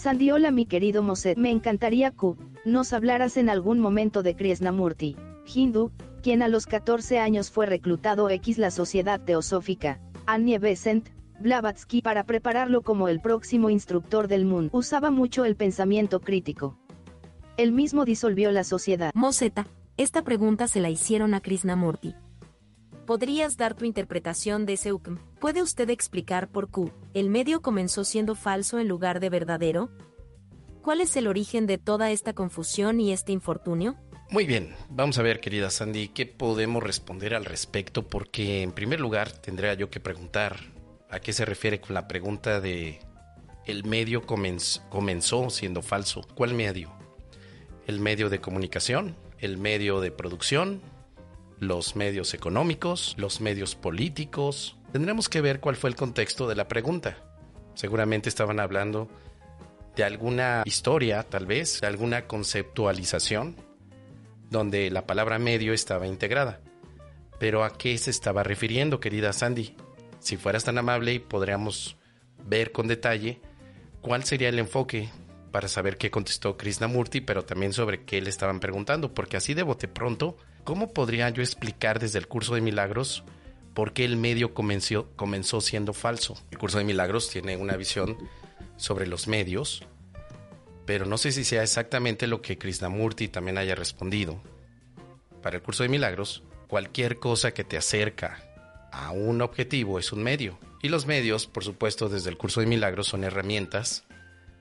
Sandy, hola mi querido Moset, me encantaría que nos hablaras en algún momento de Krishnamurti, hindú, quien a los 14 años fue reclutado X la Sociedad Teosófica, Annie Besant, Blavatsky para prepararlo como el próximo instructor del mundo. Usaba mucho el pensamiento crítico. Él mismo disolvió la sociedad. Moseta, esta pregunta se la hicieron a Krishnamurti. ¿Podrías dar tu interpretación de ese UCM? ¿Puede usted explicar por qué el medio comenzó siendo falso en lugar de verdadero? ¿Cuál es el origen de toda esta confusión y este infortunio? Muy bien, vamos a ver, querida Sandy, qué podemos responder al respecto, porque en primer lugar tendría yo que preguntar a qué se refiere con la pregunta de el medio comenzó siendo falso. ¿Cuál medio? ¿El medio de comunicación? ¿El medio de producción? ¿Los medios económicos? ¿Los medios políticos? Tendremos que ver cuál fue el contexto de la pregunta. Seguramente estaban hablando de alguna historia, tal vez, de alguna conceptualización donde la palabra medio estaba integrada. Pero ¿a qué se estaba refiriendo, querida Sandy? Si fueras tan amable, podríamos ver con detalle cuál sería el enfoque para saber qué contestó Krishnamurti, pero también sobre qué le estaban preguntando, porque así de bote pronto, ¿cómo podría yo explicar desde el curso de milagros por qué el medio comenzó, siendo falso? El curso de milagros tiene una visión sobre los medios, pero no sé si sea exactamente lo que Krishnamurti también haya respondido. Para el curso de milagros, cualquier cosa que te acerca a un objetivo es un medio. Y los medios, por supuesto, desde el curso de milagros son herramientas,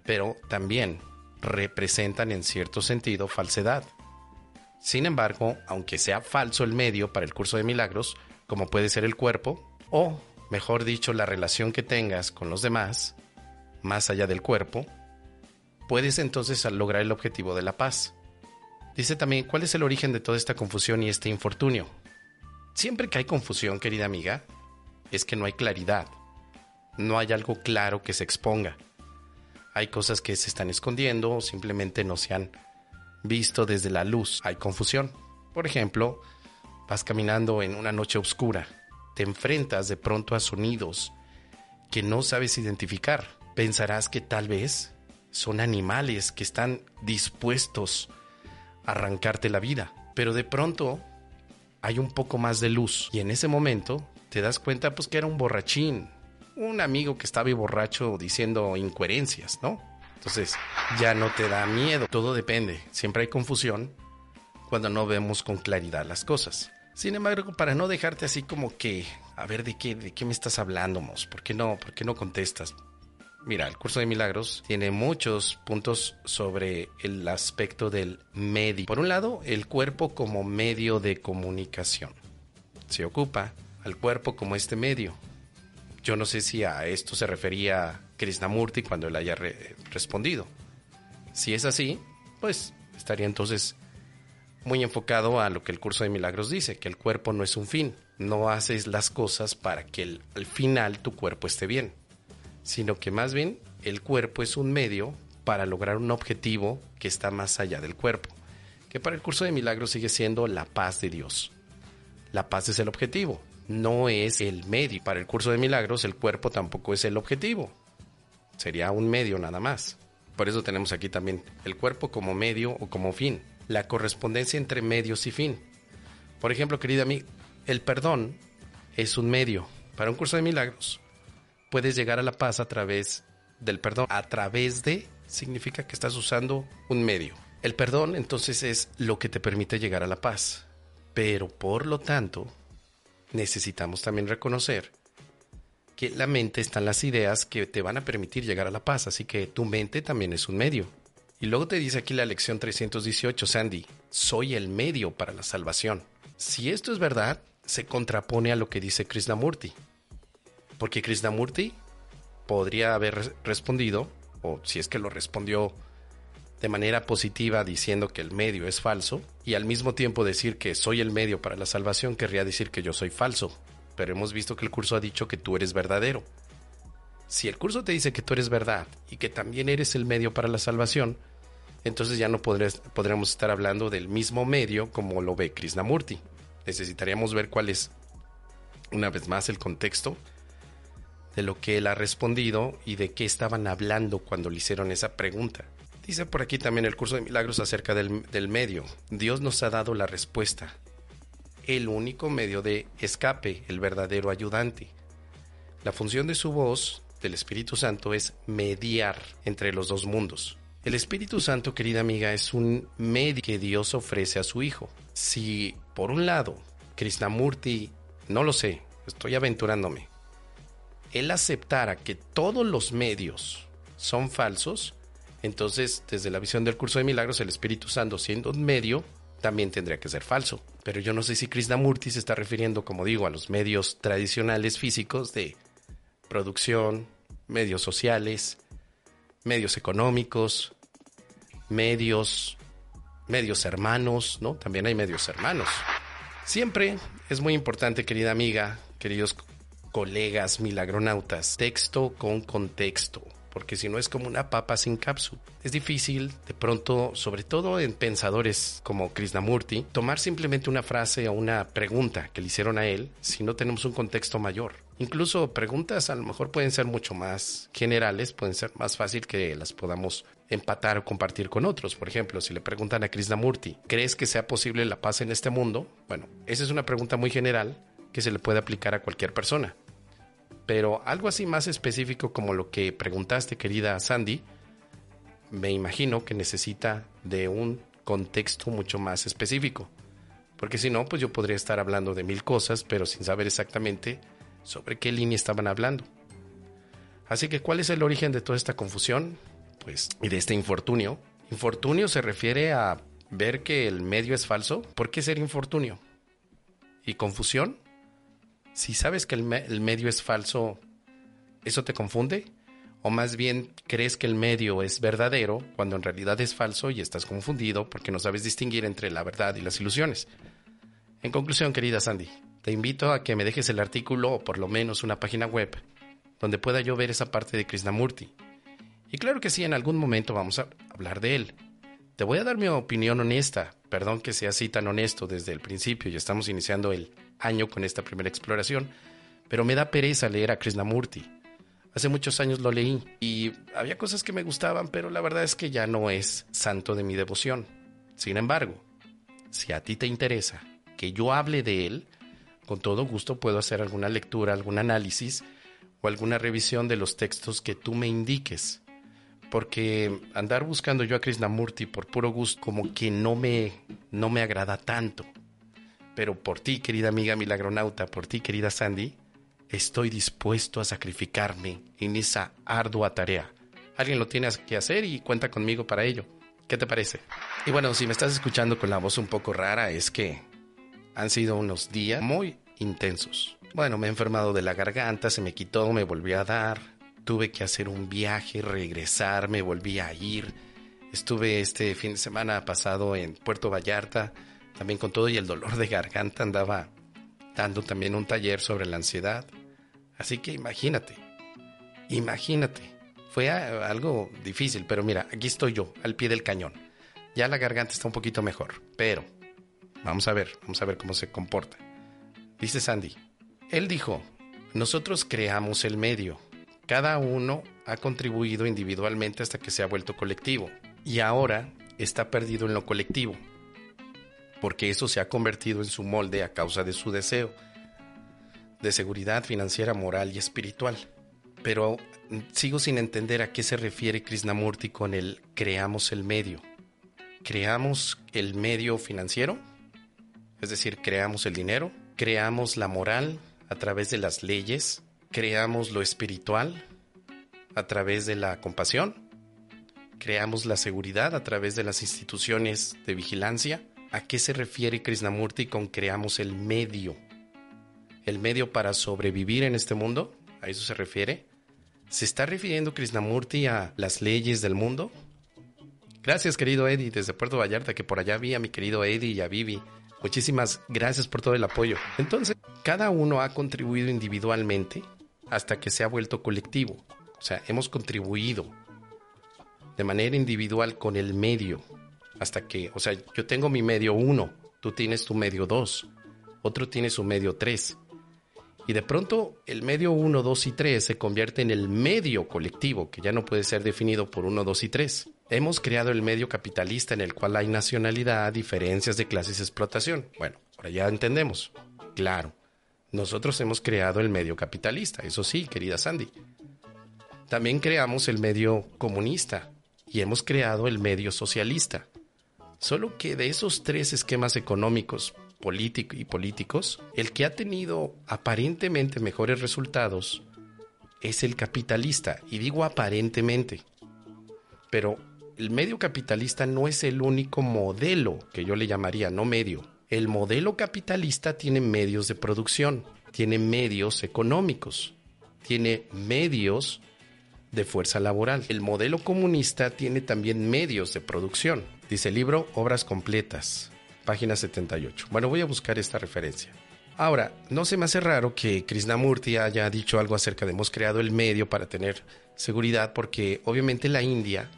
pero también representan en cierto sentido falsedad. Sin embargo, aunque sea falso el medio para el curso de milagros, como puede ser el cuerpo, o, mejor dicho, la relación que tengas con los demás, más allá del cuerpo, puedes entonces lograr el objetivo de la paz. Dice también, ¿cuál es el origen de toda esta confusión y este infortunio? Siempre que hay confusión, querida amiga, es que no hay claridad. No hay algo claro que se exponga. Hay cosas que se están escondiendo o simplemente no se han visto desde la luz. Hay confusión. Por ejemplo, vas caminando en una noche oscura, te enfrentas de pronto a sonidos que no sabes identificar. Pensarás que tal vez son animales que están dispuestos a arrancarte la vida. Pero de pronto hay un poco más de luz y en ese momento te das cuenta pues que era un borrachín, un amigo que estaba borracho diciendo incoherencias, ¿no? Entonces ya no te da miedo, todo depende, siempre hay confusión cuando no vemos con claridad las cosas. Sin embargo, para no dejarte así como que, a ver de qué, de qué me estás hablando, Mos, ¿por qué no, por qué no contestas? Mira, el curso de milagros tiene muchos puntos sobre el aspecto del medio. Por un lado, el cuerpo como medio de comunicación. Se ocupa al cuerpo como este medio. Yo no sé si a esto se refería Krishnamurti cuando él haya respondido. Si es así, pues estaría entonces muy enfocado a lo que el curso de milagros dice, que el cuerpo no es un fin. No haces las cosas para que al final tu cuerpo esté bien sino que más bien el cuerpo es un medio para lograr un objetivo que está más allá del cuerpo, que para el curso de milagros sigue siendo la paz de Dios. La paz es el objetivo, no es el medio. Para el curso de milagros el cuerpo tampoco es el objetivo, sería un medio nada más. Por eso tenemos aquí también el cuerpo como medio o como fin, la correspondencia entre medios y fin. Por ejemplo, querida amiga, el perdón es un medio para un curso de milagros puedes llegar a la paz a través del perdón. A través de significa que estás usando un medio. El perdón entonces es lo que te permite llegar a la paz. Pero por lo tanto, necesitamos también reconocer que la mente están las ideas que te van a permitir llegar a la paz. Así que tu mente también es un medio. Y luego te dice aquí la lección 318, Sandy, soy el medio para la salvación. Si esto es verdad, se contrapone a lo que dice Krishnamurti. Porque Krishnamurti podría haber respondido, o si es que lo respondió de manera positiva diciendo que el medio es falso, y al mismo tiempo decir que soy el medio para la salvación querría decir que yo soy falso. Pero hemos visto que el curso ha dicho que tú eres verdadero. Si el curso te dice que tú eres verdad y que también eres el medio para la salvación, entonces ya no podremos estar hablando del mismo medio como lo ve Krishnamurti. Necesitaríamos ver cuál es, una vez más, el contexto de lo que él ha respondido y de qué estaban hablando cuando le hicieron esa pregunta. Dice por aquí también el curso de milagros acerca del medio. Dios nos ha dado la respuesta. El único medio de escape, el verdadero ayudante. La función de su voz, del Espíritu Santo, es mediar entre los dos mundos. El Espíritu Santo, querida amiga, es un medio que Dios ofrece a su Hijo. Si, por un lado, Krishnamurti, no lo sé, estoy aventurándome, él aceptara que todos los medios son falsos, entonces desde la visión del curso de milagros, el Espíritu Santo siendo un medio, también tendría que ser falso. Pero yo no sé si Krishnamurti se está refiriendo, como digo, a los medios tradicionales físicos de producción, medios sociales, medios económicos, medios, medios hermanos, ¿no? También hay medios hermanos. Siempre es muy importante, querida amiga, queridos colegas milagronautas, texto con contexto, porque si no es como una papa sin cápsula. Es difícil, de pronto, sobre todo en pensadores como Krishnamurti, tomar simplemente una frase o una pregunta que le hicieron a él si no tenemos un contexto mayor. Incluso preguntas a lo mejor pueden ser mucho más generales, pueden ser más fácil que las podamos empatar o compartir con otros. Por ejemplo, si le preguntan a Krishnamurti, ¿crees que sea posible la paz en este mundo? Bueno, esa es una pregunta muy general que se le puede aplicar a cualquier persona. Pero algo así más específico como lo que preguntaste, querida Sandy, me imagino que necesita de un contexto mucho más específico. Porque si no, pues yo podría estar hablando de mil cosas, pero sin saber exactamente sobre qué línea estaban hablando. Así que, ¿cuál es el origen de toda esta confusión? Pues, y de este infortunio. Infortunio se refiere a ver que el medio es falso. ¿Por qué ser infortunio? ¿Y confusión? Si sabes que el, medio es falso, ¿eso te confunde? ¿O más bien crees que el medio es verdadero cuando en realidad es falso y estás confundido porque no sabes distinguir entre la verdad y las ilusiones? En conclusión, querida Sandy, te invito a que me dejes el artículo o por lo menos una página web donde pueda yo ver esa parte de Krishnamurti. Y claro que sí, en algún momento vamos a hablar de él. Te voy a dar mi opinión honesta, perdón que sea así tan honesto desde el principio y estamos iniciando el año con esta primera exploración, pero me da pereza leer a Krishnamurti. Hace muchos años lo leí y había cosas que me gustaban, pero la verdad es que ya no es santo de mi devoción. Sin embargo, si a ti te interesa que yo hable de él, con todo gusto puedo hacer alguna lectura, algún análisis o alguna revisión de los textos que tú me indiques. Porque andar buscando yo a Krishnamurti por puro gusto como que no me, no me agrada tanto. Pero por ti, querida amiga milagronauta, por ti, querida Sandy, estoy dispuesto a sacrificarme en esa ardua tarea. Alguien lo tiene que hacer y cuenta conmigo para ello. ¿Qué te parece? Y bueno, si me estás escuchando con la voz un poco rara, es que han sido unos días muy intensos. Bueno, me he enfermado de la garganta, se me quitó, me volví a dar, tuve que hacer un viaje, regresar, me volví a ir. Estuve este fin de semana pasado en Puerto Vallarta, también con todo y el dolor de garganta andaba dando también un taller sobre la ansiedad. Así que imagínate, imagínate. Fue algo difícil, pero mira, aquí estoy yo, al pie del cañón. Ya la garganta está un poquito mejor, pero vamos a ver, vamos a ver cómo se comporta. Dice Sandy, él dijo, nosotros creamos el medio. Cada uno ha contribuido individualmente hasta que se ha vuelto colectivo. Y ahora está perdido en lo colectivo porque eso se ha convertido en su molde a causa de su deseo de seguridad financiera, moral y espiritual. Pero sigo sin entender a qué se refiere Krishnamurti con el creamos el medio. ¿Creamos el medio financiero? Es decir, creamos el dinero, creamos la moral a través de las leyes, creamos lo espiritual a través de la compasión, creamos la seguridad a través de las instituciones de vigilancia, ¿A qué se refiere Krishnamurti con creamos el medio? ¿El medio para sobrevivir en este mundo? ¿A eso se refiere? ¿Se está refiriendo Krishnamurti a las leyes del mundo? Gracias, querido Eddie, desde Puerto Vallarta, que por allá vi a mi querido Eddie y a Vivi. Muchísimas gracias por todo el apoyo. Entonces, cada uno ha contribuido individualmente hasta que se ha vuelto colectivo. O sea, hemos contribuido de manera individual con el medio, hasta que, o sea, yo tengo mi medio 1, tú tienes tu medio 2, otro tiene su medio 3. Y de pronto el medio 1, 2 y 3 se convierte en el medio colectivo, que ya no puede ser definido por 1, 2 y 3. Hemos creado el medio capitalista en el cual hay nacionalidad, diferencias de clases y explotación. Bueno, ahora ya entendemos. Claro, nosotros hemos creado el medio capitalista, eso sí, querida Sandy. También creamos el medio comunista y hemos creado el medio socialista. Solo que de esos tres esquemas económicos político y políticos, el que ha tenido aparentemente mejores resultados es el capitalista. Y digo aparentemente. Pero el medio capitalista no es el único modelo que yo le llamaría, no medio. El modelo capitalista tiene medios de producción, tiene medios económicos, tiene medios de fuerza laboral. El modelo comunista tiene también medios de producción. Dice el libro Obras Completas, página 78. Bueno, voy a buscar esta referencia. Ahora, no se me hace raro que Krishnamurti haya dicho algo acerca de hemos creado el medio para tener seguridad, porque obviamente la India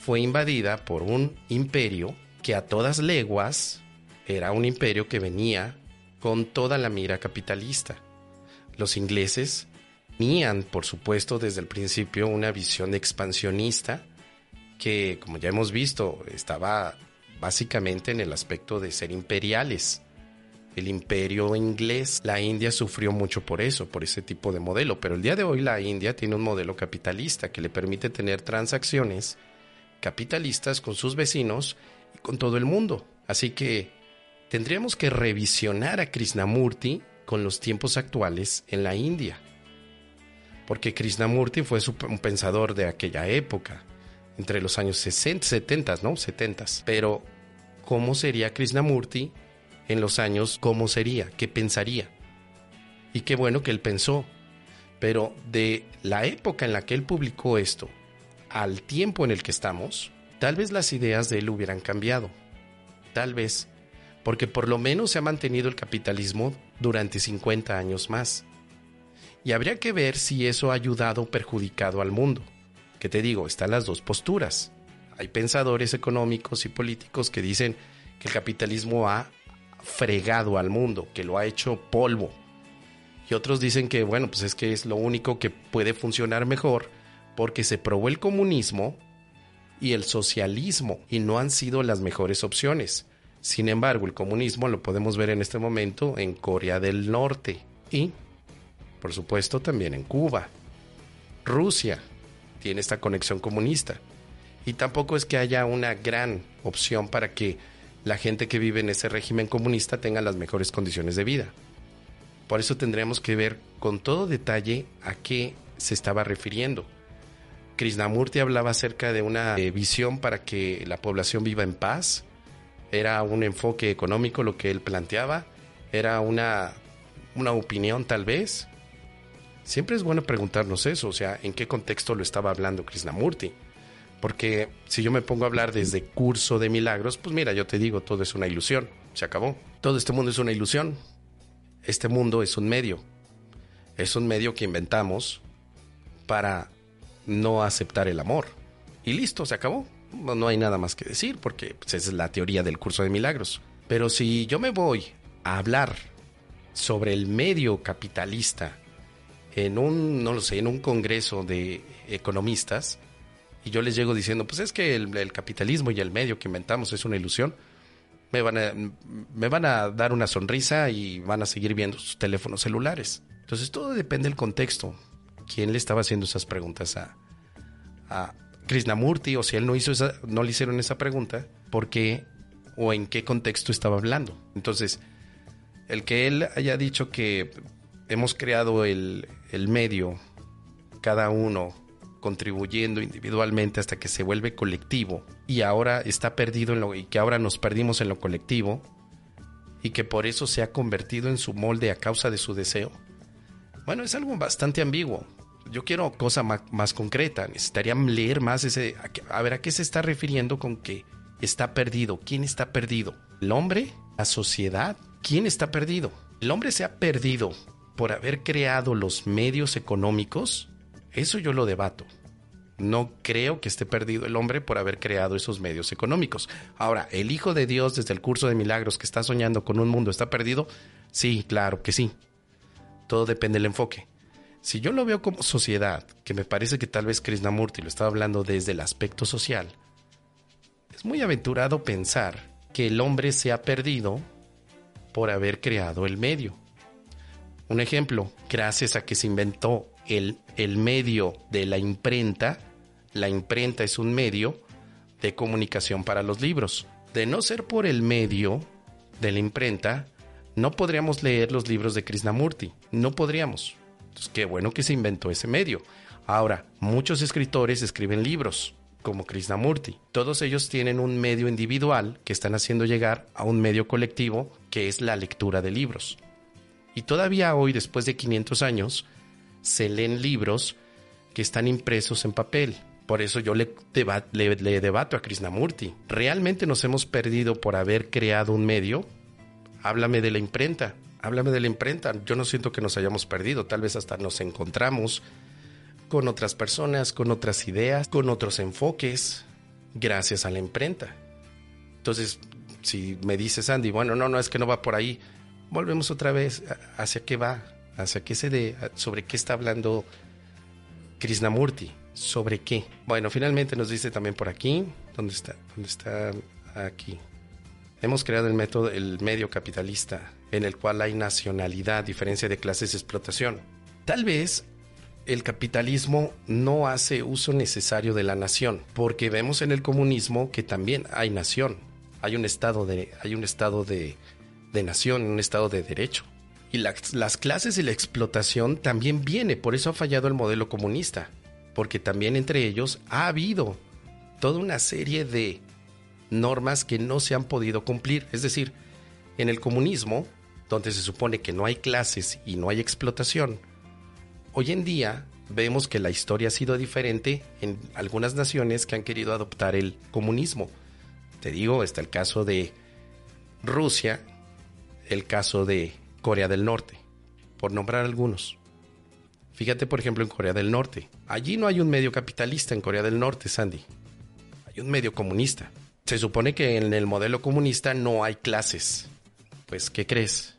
fue invadida por un imperio que a todas leguas era un imperio que venía con toda la mira capitalista. Los ingleses tenían, por supuesto, desde el principio una visión expansionista que, como ya hemos visto, estaba básicamente en el aspecto de ser imperiales. El imperio inglés, la India sufrió mucho por eso, por ese tipo de modelo, pero el día de hoy la India tiene un modelo capitalista que le permite tener transacciones capitalistas con sus vecinos y con todo el mundo. Así que tendríamos que revisionar a Krishnamurti con los tiempos actuales en la India. Porque Krishnamurti fue un pensador de aquella época, entre los años 60, 70, ¿no? 70. Pero cómo sería Krishnamurti en los años, cómo sería, qué pensaría. Y qué bueno que él pensó. Pero de la época en la que él publicó esto al tiempo en el que estamos, tal vez las ideas de él hubieran cambiado. Tal vez. Porque por lo menos se ha mantenido el capitalismo durante 50 años más. Y habría que ver si eso ha ayudado o perjudicado al mundo. Que te digo, están las dos posturas. Hay pensadores económicos y políticos que dicen que el capitalismo ha fregado al mundo, que lo ha hecho polvo. Y otros dicen que, bueno, pues es que es lo único que puede funcionar mejor porque se probó el comunismo y el socialismo y no han sido las mejores opciones. Sin embargo, el comunismo lo podemos ver en este momento en Corea del Norte y, por supuesto, también en Cuba. Rusia tiene esta conexión comunista y tampoco es que haya una gran opción para que la gente que vive en ese régimen comunista tenga las mejores condiciones de vida. Por eso tendremos que ver con todo detalle a qué se estaba refiriendo. Krishnamurti hablaba acerca de una eh, visión para que la población viva en paz. Era un enfoque económico lo que él planteaba. Era una, una opinión tal vez. Siempre es bueno preguntarnos eso, o sea, en qué contexto lo estaba hablando Krishnamurti. Porque si yo me pongo a hablar desde curso de milagros, pues mira, yo te digo, todo es una ilusión, se acabó. Todo este mundo es una ilusión. Este mundo es un medio. Es un medio que inventamos para no aceptar el amor. Y listo, se acabó. No, hay nada más que decir porque pues, es la teoría del curso de milagros. Pero si yo me voy a hablar sobre el medio capitalista en un, no lo sé, en un congreso de economistas, y yo les llego diciendo, pues es que el, capitalismo y el medio que inventamos es una ilusión, me van, a, me van a dar una sonrisa y van a seguir viendo sus teléfonos celulares. Entonces todo depende del contexto. ¿Quién le estaba haciendo esas preguntas a, a Krishnamurti? O si él no, hizo esa, no le hicieron esa pregunta, ¿por qué o en qué contexto estaba hablando? Entonces, el que él haya dicho que hemos creado el, el medio, cada uno contribuyendo individualmente hasta que se vuelve colectivo y ahora está perdido en lo y que ahora nos perdimos en lo colectivo y que por eso se ha convertido en su molde a causa de su deseo. Bueno, es algo bastante ambiguo. Yo quiero cosa más, concreta. Necesitaría leer más ese. A ver, ¿a qué se está refiriendo con que está perdido? ¿Quién está perdido? ¿El hombre? ¿La sociedad? ¿Quién está perdido? ¿El hombre se ha perdido por haber creado los medios económicos? Eso yo lo debato. No creo que esté perdido el hombre por haber creado esos medios económicos. Ahora, ¿el Hijo de Dios desde el curso de milagros que está soñando con un mundo está perdido? Sí, claro que sí. todo depende del enfoque. Si yo lo veo como sociedad, que me parece que tal vez Krishnamurti lo estaba hablando desde el aspecto social, es muy aventurado pensar que el hombre se ha perdido por haber creado el medio. Un ejemplo, gracias a que se inventó el, el medio de la imprenta, la imprenta es un medio de comunicación para los libros. De no ser por el medio de la imprenta, no podríamos leer los libros de Krishnamurti. No podríamos. Entonces, qué bueno que se inventó ese medio. Ahora, muchos escritores escriben libros, como Krishnamurti. Todos ellos tienen un medio individual que están haciendo llegar a un medio colectivo que es la lectura de libros. Y todavía hoy, después de 500 años, se leen libros que están impresos en papel. Por eso yo le, debato a Krishnamurti. ¿Realmente nos hemos perdido por haber creado un medio? Háblame de la imprenta háblame de la imprenta. Yo no siento que nos hayamos perdido, tal vez hasta nos encontramos con otras personas, con otras ideas, con otros enfoques, gracias a la imprenta. Entonces, si me dices, Andy, bueno, no, no, es que no va por ahí, volvemos otra vez hacia qué va, hacia qué se de, sobre qué está hablando Krishnamurti, sobre qué. Bueno, finalmente nos dice también por aquí, ¿dónde está? ¿Dónde está? Aquí. Hemos creado el método, el medio capitalista, en el cual hay nacionalidad, diferencia de clases explotación. Tal vez el capitalismo no hace uso necesario de la nación, porque vemos en el comunismo que también hay nación, hay un estado de, hay un estado de, de nación, un estado de derecho. Y las clases y la explotación también viene, por eso ha fallado el modelo comunista, porque también entre ellos ha habido toda una serie de normas que no se han podido cumplir. Es decir, en el comunismo, donde se supone que no hay clases y no hay explotación, hoy en día vemos que la historia ha sido diferente en algunas naciones que han querido adoptar el comunismo. Te digo, está el caso de Rusia, el caso de Corea del Norte, por nombrar algunos. Fíjate, por ejemplo, en Corea del Norte. Allí no hay un medio capitalista en Corea del Norte, Sandy. Hay un medio comunista. Se supone que en el modelo comunista no hay clases. Pues, ¿qué crees?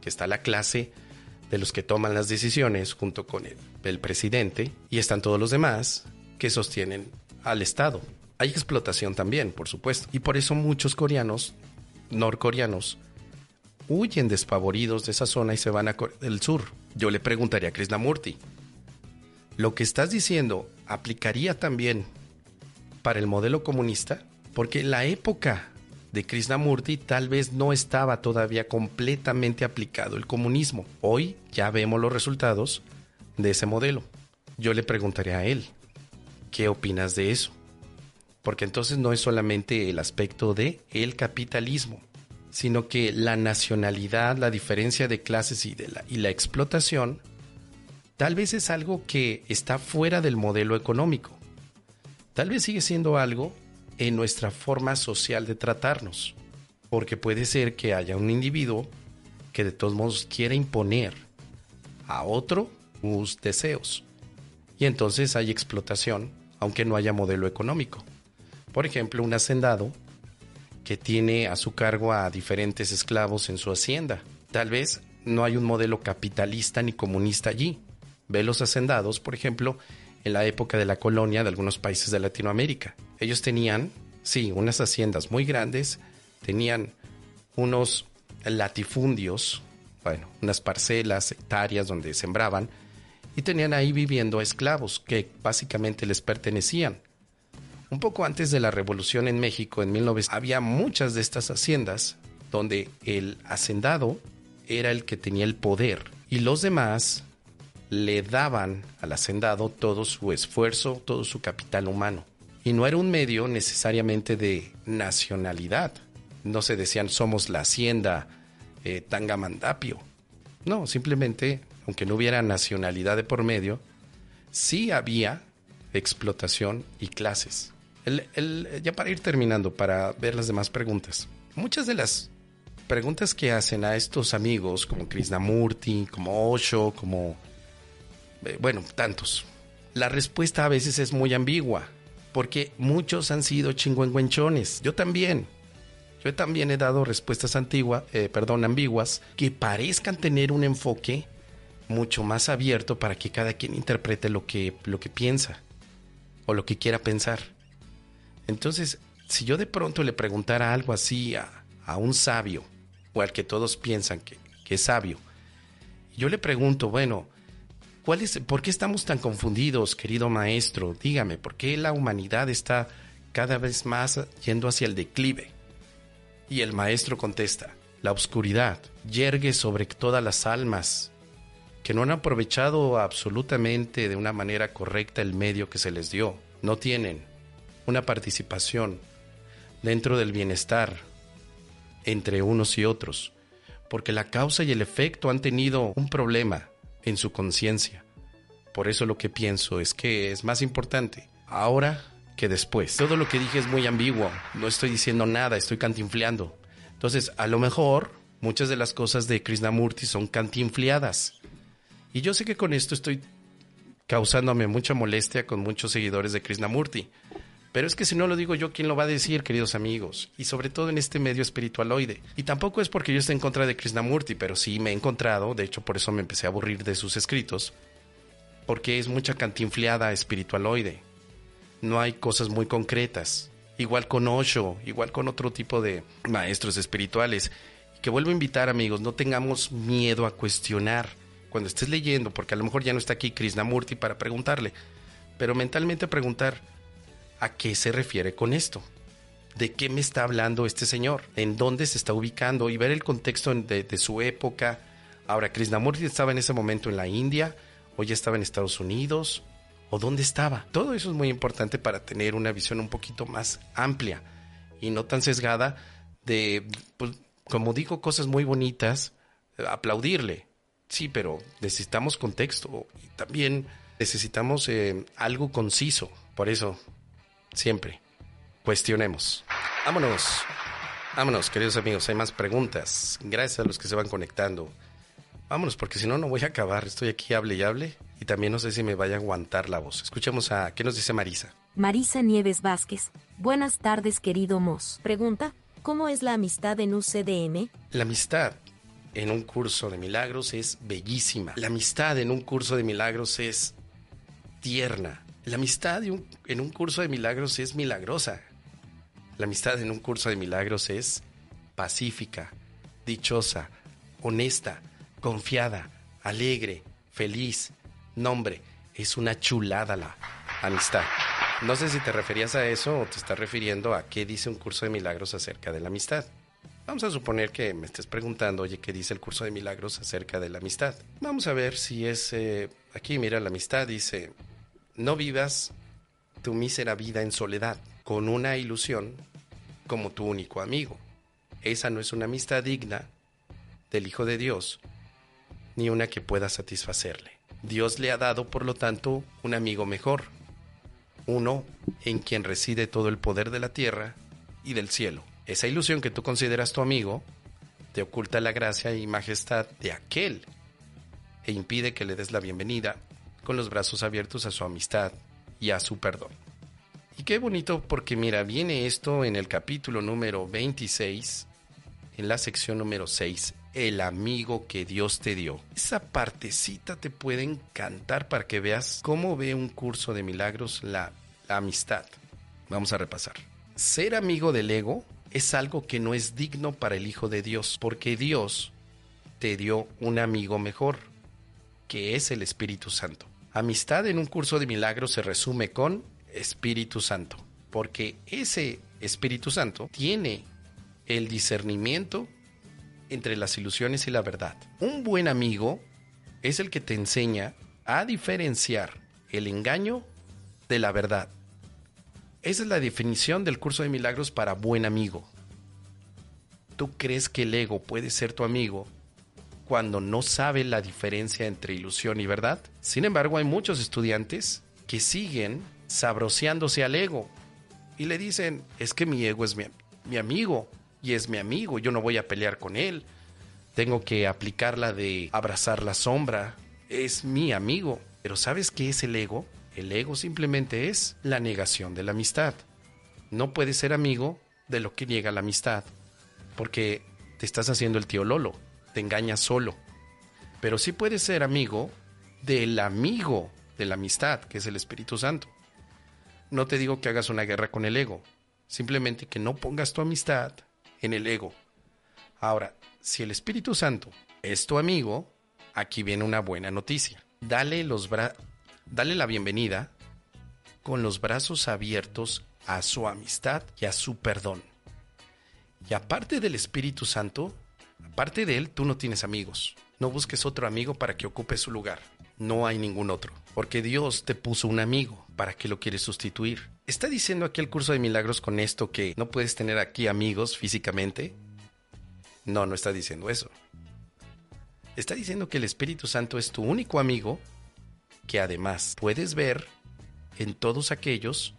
Que está la clase de los que toman las decisiones junto con el, presidente y están todos los demás que sostienen al Estado. Hay explotación también, por supuesto. Y por eso muchos coreanos, norcoreanos, huyen despavoridos de esa zona y se van al sur. Yo le preguntaría a Krishnamurti, ¿lo que estás diciendo aplicaría también para el modelo comunista? porque la época de Krishnamurti tal vez no estaba todavía completamente aplicado el comunismo. Hoy ya vemos los resultados de ese modelo. Yo le preguntaré a él, ¿qué opinas de eso? Porque entonces no es solamente el aspecto de el capitalismo, sino que la nacionalidad, la diferencia de clases y, de la, y la explotación, tal vez es algo que está fuera del modelo económico. Tal vez sigue siendo algo en nuestra forma social de tratarnos. Porque puede ser que haya un individuo que de todos modos quiera imponer a otro sus deseos. Y entonces hay explotación, aunque no haya modelo económico. Por ejemplo, un hacendado que tiene a su cargo a diferentes esclavos en su hacienda. Tal vez no hay un modelo capitalista ni comunista allí. Ve los hacendados, por ejemplo, en la época de la colonia de algunos países de Latinoamérica. Ellos tenían, sí, unas haciendas muy grandes, tenían unos latifundios, bueno, unas parcelas, hectáreas donde sembraban, y tenían ahí viviendo esclavos que básicamente les pertenecían. Un poco antes de la revolución en México, en 1900, había muchas de estas haciendas donde el hacendado era el que tenía el poder y los demás le daban al hacendado todo su esfuerzo, todo su capital humano. Y no era un medio necesariamente de nacionalidad. No se decían somos la hacienda eh, Tangamandapio. No, simplemente, aunque no hubiera nacionalidad de por medio, sí había explotación y clases. Ya para ir terminando, para ver las demás preguntas. Muchas de las preguntas que hacen a estos amigos, como Krishnamurti, como Osho, como eh, bueno, tantos. La respuesta a veces es muy ambigua, porque muchos han sido chingüengüenchones. Yo también. Yo también he dado respuestas antiguas, eh, perdón, ambiguas, que parezcan tener un enfoque mucho más abierto para que cada quien interprete lo que, lo que piensa o lo que quiera pensar. Entonces, si yo de pronto le preguntara algo así a, a un sabio, o al que todos piensan que, que es sabio, yo le pregunto, bueno, ¿cuál es, ¿por qué estamos tan confundidos, querido maestro? Dígame, ¿por qué la humanidad está cada vez más yendo hacia el declive? Y el maestro contesta, la oscuridad yergue sobre todas las almas que no han aprovechado absolutamente de una manera correcta el medio que se les dio. No tienen una participación dentro del bienestar entre unos y otros, porque la causa y el efecto han tenido un problema en su conciencia. Por eso lo que pienso es que es más importante ahora que después. Todo lo que dije es muy ambiguo, no estoy diciendo nada, estoy cantinfleando. Entonces, a lo mejor muchas de las cosas de Krishnamurti son cantinfliadas. Y yo sé que con esto estoy causándome mucha molestia con muchos seguidores de Krishnamurti. Pero es que si no lo digo yo, ¿quién lo va a decir, queridos amigos? Y sobre todo en este medio espiritualoide. Y tampoco es porque yo esté en contra de Krishnamurti, pero sí me he encontrado, de hecho por eso me empecé a aburrir de sus escritos, porque es mucha cantinfleada espiritualoide. No hay cosas muy concretas. Igual con Osho, igual con otro tipo de maestros espirituales. Que vuelvo a invitar, amigos, no tengamos miedo a cuestionar cuando estés leyendo, porque a lo mejor ya no está aquí Krishnamurti para preguntarle, pero mentalmente preguntar, ¿A qué se refiere con esto? ¿De qué me está hablando este señor? ¿En dónde se está ubicando? Y ver el contexto de, su época. Ahora, Krishnamurti estaba en ese momento en la India, o ya estaba en Estados Unidos, o dónde estaba. Todo eso es muy importante para tener una visión un poquito más amplia y no tan sesgada de, pues, como digo, cosas muy bonitas, aplaudirle. Sí, pero necesitamos contexto y también necesitamos eh, algo conciso. Por eso, Siempre. Cuestionemos. Vámonos. Vámonos, queridos amigos. Hay más preguntas. Gracias a los que se van conectando. Vámonos, porque si no, no voy a acabar. Estoy aquí, hable y hable. Y también no sé si me vaya a aguantar la voz. Escuchemos a. ¿Qué nos dice Marisa? Marisa Nieves Vázquez. Buenas tardes, querido Moss. Pregunta: ¿Cómo es la amistad en UCDM? La amistad en un curso de milagros es bellísima. La amistad en un curso de milagros es tierna, la amistad en un curso de milagros es milagrosa. La amistad en un curso de milagros es pacífica, dichosa, honesta, confiada, alegre, feliz. Nombre, es una chulada la amistad. No sé si te referías a eso o te estás refiriendo a qué dice un curso de milagros acerca de la amistad. Vamos a suponer que me estés preguntando, oye, ¿qué dice el curso de milagros acerca de la amistad? Vamos a ver si es... Eh, aquí, mira, la amistad dice, no vivas tu mísera vida en soledad, con una ilusión como tu único amigo. Esa no es una amistad digna del Hijo de Dios, ni una que pueda satisfacerle. Dios le ha dado, por lo tanto, un amigo mejor, uno en quien reside todo el poder de la tierra y del cielo. Esa ilusión que tú consideras tu amigo te oculta la gracia y majestad de aquel e impide que le des la bienvenida con los brazos abiertos a su amistad y a su perdón. Y qué bonito porque mira, viene esto en el capítulo número 26, en la sección número 6, el amigo que Dios te dio. Esa partecita te puede encantar para que veas cómo ve un curso de milagros la, la amistad. Vamos a repasar. Ser amigo del ego es algo que no es digno para el Hijo de Dios, porque Dios te dio un amigo mejor, que es el Espíritu Santo. Amistad en un curso de milagros se resume con Espíritu Santo, porque ese Espíritu Santo tiene el discernimiento entre las ilusiones y la verdad. Un buen amigo es el que te enseña a diferenciar el engaño de la verdad. Esa es la definición del curso de milagros para buen amigo. ¿Tú crees que el ego puede ser tu amigo cuando no sabe la diferencia entre ilusión y verdad. Sin embargo, hay muchos estudiantes que siguen sabroseándose al ego y le dicen, es que mi ego es mi, mi amigo y es mi amigo, yo no voy a pelear con él. Tengo que aplicar la de abrazar la sombra, es mi amigo. Pero ¿sabes qué es el ego? El ego simplemente es la negación de la amistad. No puedes ser amigo de lo que niega la amistad, porque te estás haciendo el tío Lolo te engañas solo. Pero sí puedes ser amigo del amigo de la amistad, que es el Espíritu Santo. No te digo que hagas una guerra con el ego, simplemente que no pongas tu amistad en el ego. Ahora, si el Espíritu Santo es tu amigo, aquí viene una buena noticia. Dale, los dale la bienvenida con los brazos abiertos a su amistad y a su perdón. Y aparte del Espíritu Santo, aparte de él, tú no tienes amigos. No busques otro amigo para que ocupe su lugar. No hay ningún otro. Porque Dios te puso un amigo. ¿Para qué lo quieres sustituir? ¿Está diciendo aquí el curso de milagros con esto que no puedes tener aquí amigos físicamente? No, no está diciendo eso. Está diciendo que el Espíritu Santo es tu único amigo que además puedes ver en todos aquellos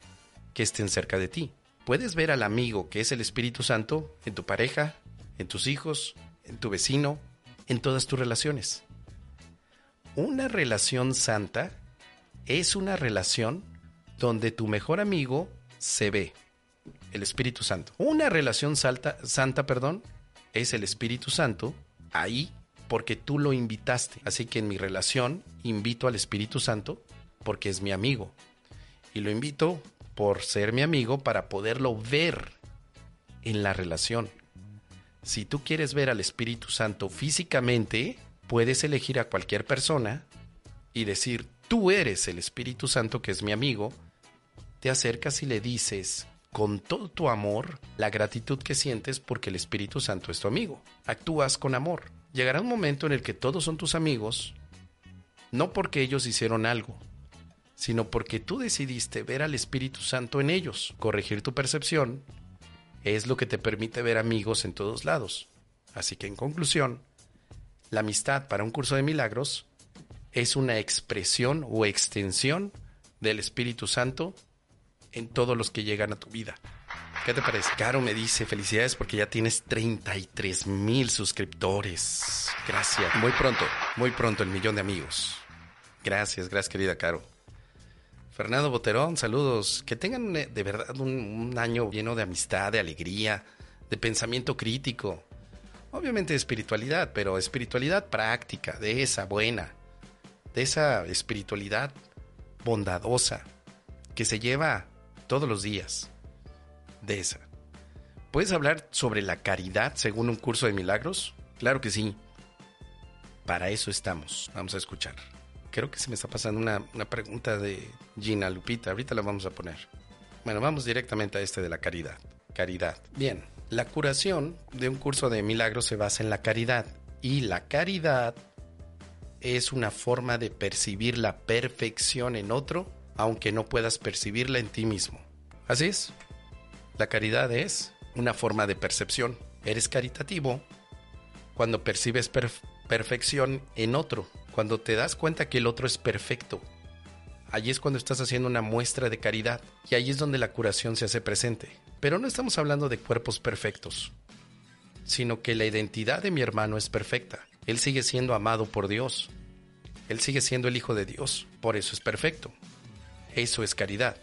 que estén cerca de ti. Puedes ver al amigo que es el Espíritu Santo en tu pareja, en tus hijos, en tu vecino, en todas tus relaciones. Una relación santa es una relación donde tu mejor amigo se ve, el Espíritu Santo. Una relación salta, santa, perdón, es el Espíritu Santo ahí porque tú lo invitaste. Así que en mi relación invito al Espíritu Santo porque es mi amigo. Y lo invito por ser mi amigo para poderlo ver en la relación. Si tú quieres ver al Espíritu Santo físicamente, puedes elegir a cualquier persona y decir, tú eres el Espíritu Santo que es mi amigo, te acercas y le dices con todo tu amor la gratitud que sientes porque el Espíritu Santo es tu amigo. Actúas con amor. Llegará un momento en el que todos son tus amigos, no porque ellos hicieron algo, sino porque tú decidiste ver al Espíritu Santo en ellos. Corregir tu percepción es lo que te permite ver amigos en todos lados. Así que en conclusión, la amistad para un curso de milagros es una expresión o extensión del Espíritu Santo en todos los que llegan a tu vida. ¿Qué te parece? Caro me dice, felicidades porque ya tienes 33 mil suscriptores. Gracias. Muy pronto, muy pronto el millón de amigos. Gracias, gracias querida Caro. Fernando Boterón, saludos. Que tengan eh, de verdad un, año lleno de amistad, de alegría, de pensamiento crítico. Obviamente de espiritualidad, pero espiritualidad práctica, de esa buena, de esa espiritualidad bondadosa que se lleva todos los días. De esa. ¿Puedes hablar sobre la caridad según un curso de milagros? Claro que sí. Para eso estamos. Vamos a escuchar creo que se me está pasando una, pregunta de Gina Lupita. Ahorita la vamos a poner. Bueno, vamos directamente a este de la caridad. Caridad. Bien, la curación de un curso de milagros se basa en la caridad. Y la caridad es una forma de percibir la perfección en otro, aunque no puedas percibirla en ti mismo. Así es. La caridad es una forma de percepción. Eres caritativo cuando percibes perfección en otro, cuando te das cuenta que el otro es perfecto. Allí es cuando estás haciendo una muestra de caridad y ahí es donde la curación se hace presente. Pero no estamos hablando de cuerpos perfectos, sino que la identidad de mi hermano es perfecta. Él sigue siendo amado por Dios. Él sigue siendo el Hijo de Dios. Por eso es perfecto. Eso es caridad.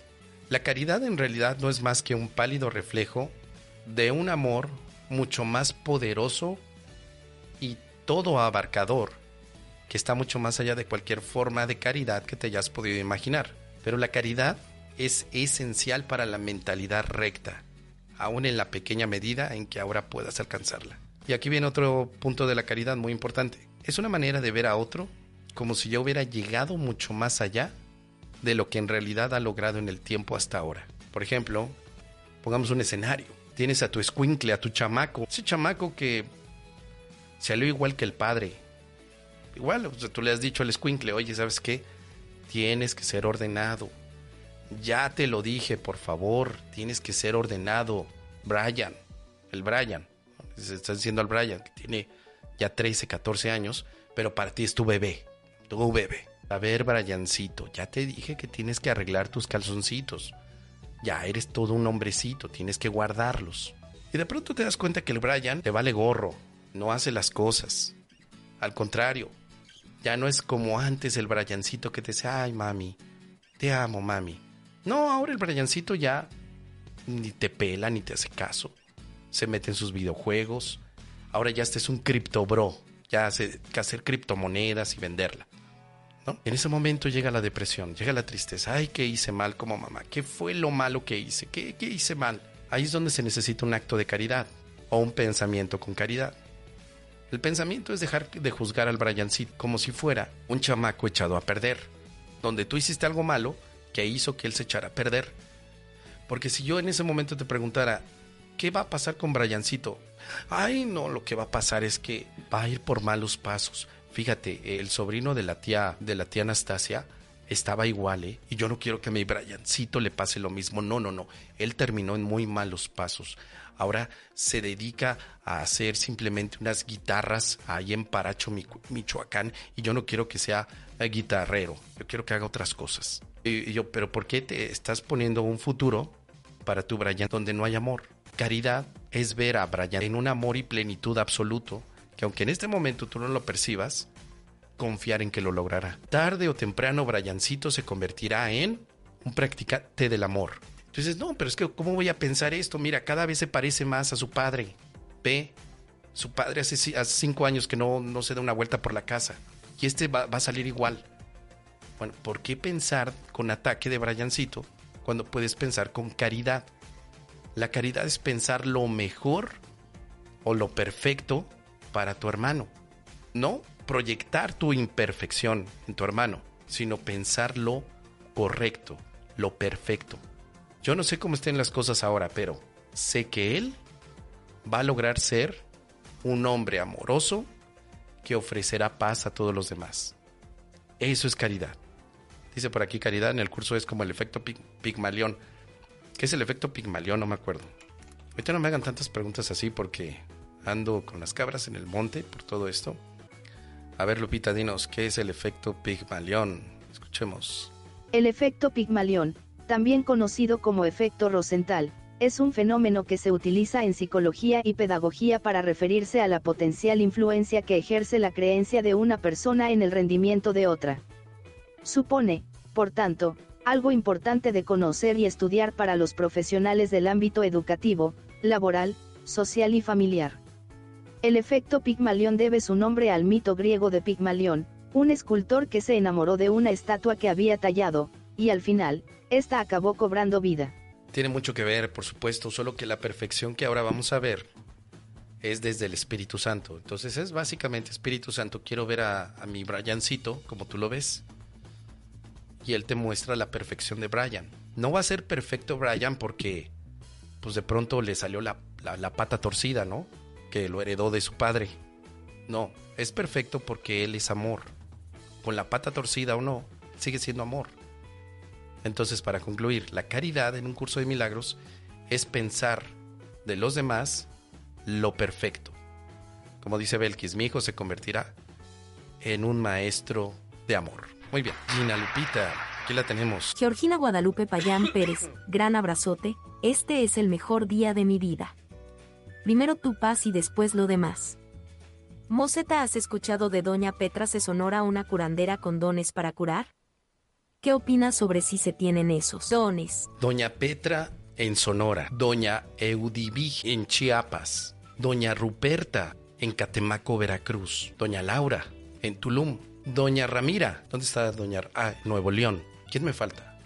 La caridad en realidad no es más que un pálido reflejo de un amor mucho más poderoso y todo abarcador que está mucho más allá de cualquier forma de caridad que te hayas podido imaginar. Pero la caridad es esencial para la mentalidad recta, aún en la pequeña medida en que ahora puedas alcanzarla. Y aquí viene otro punto de la caridad muy importante. Es una manera de ver a otro como si yo hubiera llegado mucho más allá de lo que en realidad ha logrado en el tiempo hasta ahora. Por ejemplo, pongamos un escenario. Tienes a tu escuincle, a tu chamaco, ese chamaco que salió igual que el padre, Igual, tú le has dicho al escuincle, oye, ¿sabes qué? Tienes que ser ordenado. Ya te lo dije, por favor, tienes que ser ordenado. Brian, el Brian, se está diciendo al Brian, que tiene ya 13, 14 años, pero para ti es tu bebé, tu bebé. A ver, Briancito, ya te dije que tienes que arreglar tus calzoncitos. Ya eres todo un hombrecito, tienes que guardarlos. Y de pronto te das cuenta que el Brian te vale gorro, no hace las cosas. Al contrario, ya no es como antes el Briancito que te dice, ay mami, te amo mami. No, ahora el Briancito ya ni te pela ni te hace caso. Se mete en sus videojuegos. Ahora ya este es un cripto bro. ya hace que hacer criptomonedas y venderla. En ese momento llega la depresión, llega la tristeza. Ay, ¿qué hice mal como mamá? ¿Qué fue lo malo que hice? ¿Qué, qué hice mal? Ahí es donde se necesita un acto de caridad o un pensamiento con caridad. El pensamiento es dejar de juzgar al Briancito como si fuera un chamaco echado a perder, donde tú hiciste algo malo que hizo que él se echara a perder. Porque si yo en ese momento te preguntara, ¿qué va a pasar con Briancito? Ay, no, lo que va a pasar es que va a ir por malos pasos. Fíjate, el sobrino de la tía, de la tía Anastasia, estaba igual, ¿eh? Y yo no quiero que a mi Briancito le pase lo mismo. No, no, no. Él terminó en muy malos pasos. Ahora se dedica a hacer simplemente unas guitarras ahí en Paracho, Michoacán, y yo no quiero que sea guitarrero. Yo quiero que haga otras cosas. Y yo, pero ¿por qué te estás poniendo un futuro para tu Brian donde no hay amor? Caridad es ver a Brian en un amor y plenitud absoluto, que aunque en este momento tú no lo percibas, confiar en que lo logrará. Tarde o temprano, Briancito se convertirá en un practicante del amor. Entonces, no, pero es que, ¿cómo voy a pensar esto? Mira, cada vez se parece más a su padre. Ve, su padre hace, cinco años que no, no se da una vuelta por la casa. Y este va, va a salir igual. Bueno, ¿por qué pensar con ataque de Briancito cuando puedes pensar con caridad? La caridad es pensar lo mejor o lo perfecto para tu hermano. No proyectar tu imperfección en tu hermano, sino pensar lo correcto, lo perfecto. Yo no sé cómo estén las cosas ahora, pero sé que él va a lograr ser un hombre amoroso que ofrecerá paz a todos los demás. Eso es caridad. Dice por aquí caridad en el curso es como el efecto Pigmalión. ¿Qué es el efecto Pigmalión? No me acuerdo. Ahorita no me hagan tantas preguntas así porque ando con las cabras en el monte por todo esto. A ver, Lupita, dinos, ¿qué es el efecto Pigmalión? Escuchemos. El efecto Pigmalión, también conocido como efecto Rosenthal, es un fenómeno que se utiliza en psicología y pedagogía para referirse a la potencial influencia que ejerce la creencia de una persona en el rendimiento de otra. Supone, por tanto, algo importante de conocer y estudiar para los profesionales del ámbito educativo, laboral, social y familiar. El efecto Pigmalión debe su nombre al mito griego de Pigmalión, un escultor que se enamoró de una estatua que había tallado, y al final, esta acabó cobrando vida. Tiene mucho que ver, por supuesto, solo que la perfección que ahora vamos a ver es desde el Espíritu Santo. Entonces es básicamente Espíritu Santo, quiero ver a, mi Briancito, como tú lo ves. Y él te muestra la perfección de Brian. No va a ser perfecto Brian porque, pues de pronto le salió la, la pata torcida, ¿no? Que lo heredó de su padre. No, es perfecto porque Él es amor. Con la pata torcida o no, sigue siendo amor. Entonces, para concluir, la caridad en un curso de milagros es pensar de los demás lo perfecto. Como dice Belkis, mi hijo se convertirá en un maestro de amor. Muy bien, Gina Lupita, aquí la tenemos. Georgina Guadalupe Payán Pérez, gran abrazote, este es el mejor día de mi vida. Primero tu paz y después lo demás. Moseta, ¿has escuchado de Doña Petra se Sonora una curandera con dones para curar? ¿Qué opinas sobre si se tienen esos dones? Doña Petra en Sonora, Doña Eudibí en Chiapas, Doña Ruperta en Catemaco, Veracruz, Doña Laura en Tulum, Doña Ramira, ¿dónde está Doña Ah, Nuevo León? ¿Quién me falta?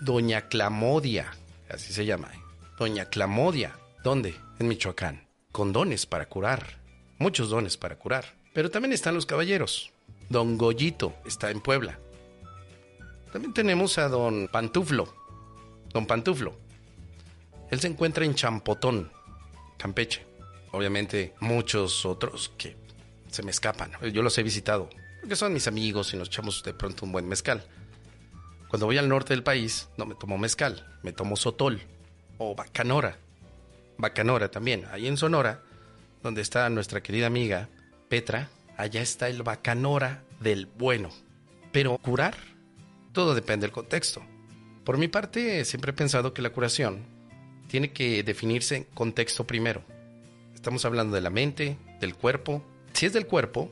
Doña Clamodia, así se llama. ¿eh? Doña Clamodia, ¿dónde? En Michoacán, con dones para curar, muchos dones para curar. Pero también están los caballeros. Don Goyito está en Puebla. También tenemos a don Pantuflo. Don Pantuflo. Él se encuentra en Champotón, Campeche. Obviamente muchos otros que se me escapan. Yo los he visitado, porque son mis amigos y nos echamos de pronto un buen mezcal. Cuando voy al norte del país, no me tomo mezcal, me tomo sotol o bacanora. Bacanora también. Ahí en Sonora, donde está nuestra querida amiga Petra, allá está el Bacanora del bueno. Pero curar, todo depende del contexto. Por mi parte, siempre he pensado que la curación tiene que definirse en contexto primero. Estamos hablando de la mente, del cuerpo. Si es del cuerpo,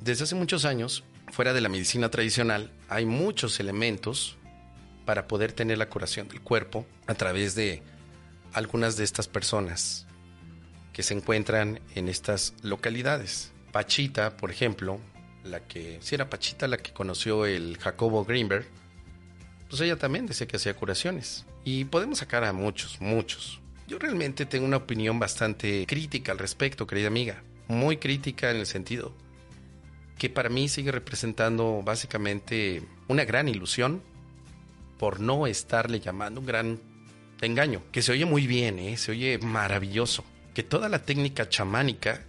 desde hace muchos años, fuera de la medicina tradicional, hay muchos elementos para poder tener la curación del cuerpo a través de algunas de estas personas que se encuentran en estas localidades. Pachita, por ejemplo, la que, si era Pachita la que conoció el Jacobo Greenberg, pues ella también decía que hacía curaciones. Y podemos sacar a muchos, muchos. Yo realmente tengo una opinión bastante crítica al respecto, querida amiga. Muy crítica en el sentido que para mí sigue representando básicamente una gran ilusión por no estarle llamando un gran engaño, que se oye muy bien, ¿eh? se oye maravilloso, que toda la técnica chamánica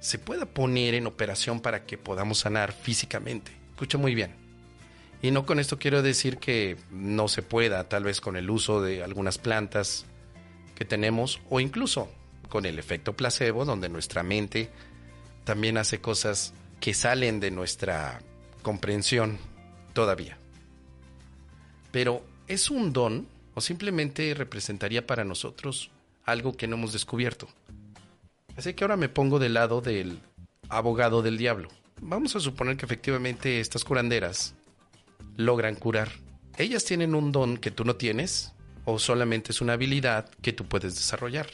se pueda poner en operación para que podamos sanar físicamente. Escucha muy bien. Y no con esto quiero decir que no se pueda, tal vez con el uso de algunas plantas que tenemos, o incluso con el efecto placebo, donde nuestra mente también hace cosas que salen de nuestra comprensión todavía. Pero ¿es un don o simplemente representaría para nosotros algo que no hemos descubierto? Así que ahora me pongo del lado del abogado del diablo. Vamos a suponer que efectivamente estas curanderas logran curar. ¿Ellas tienen un don que tú no tienes o solamente es una habilidad que tú puedes desarrollar?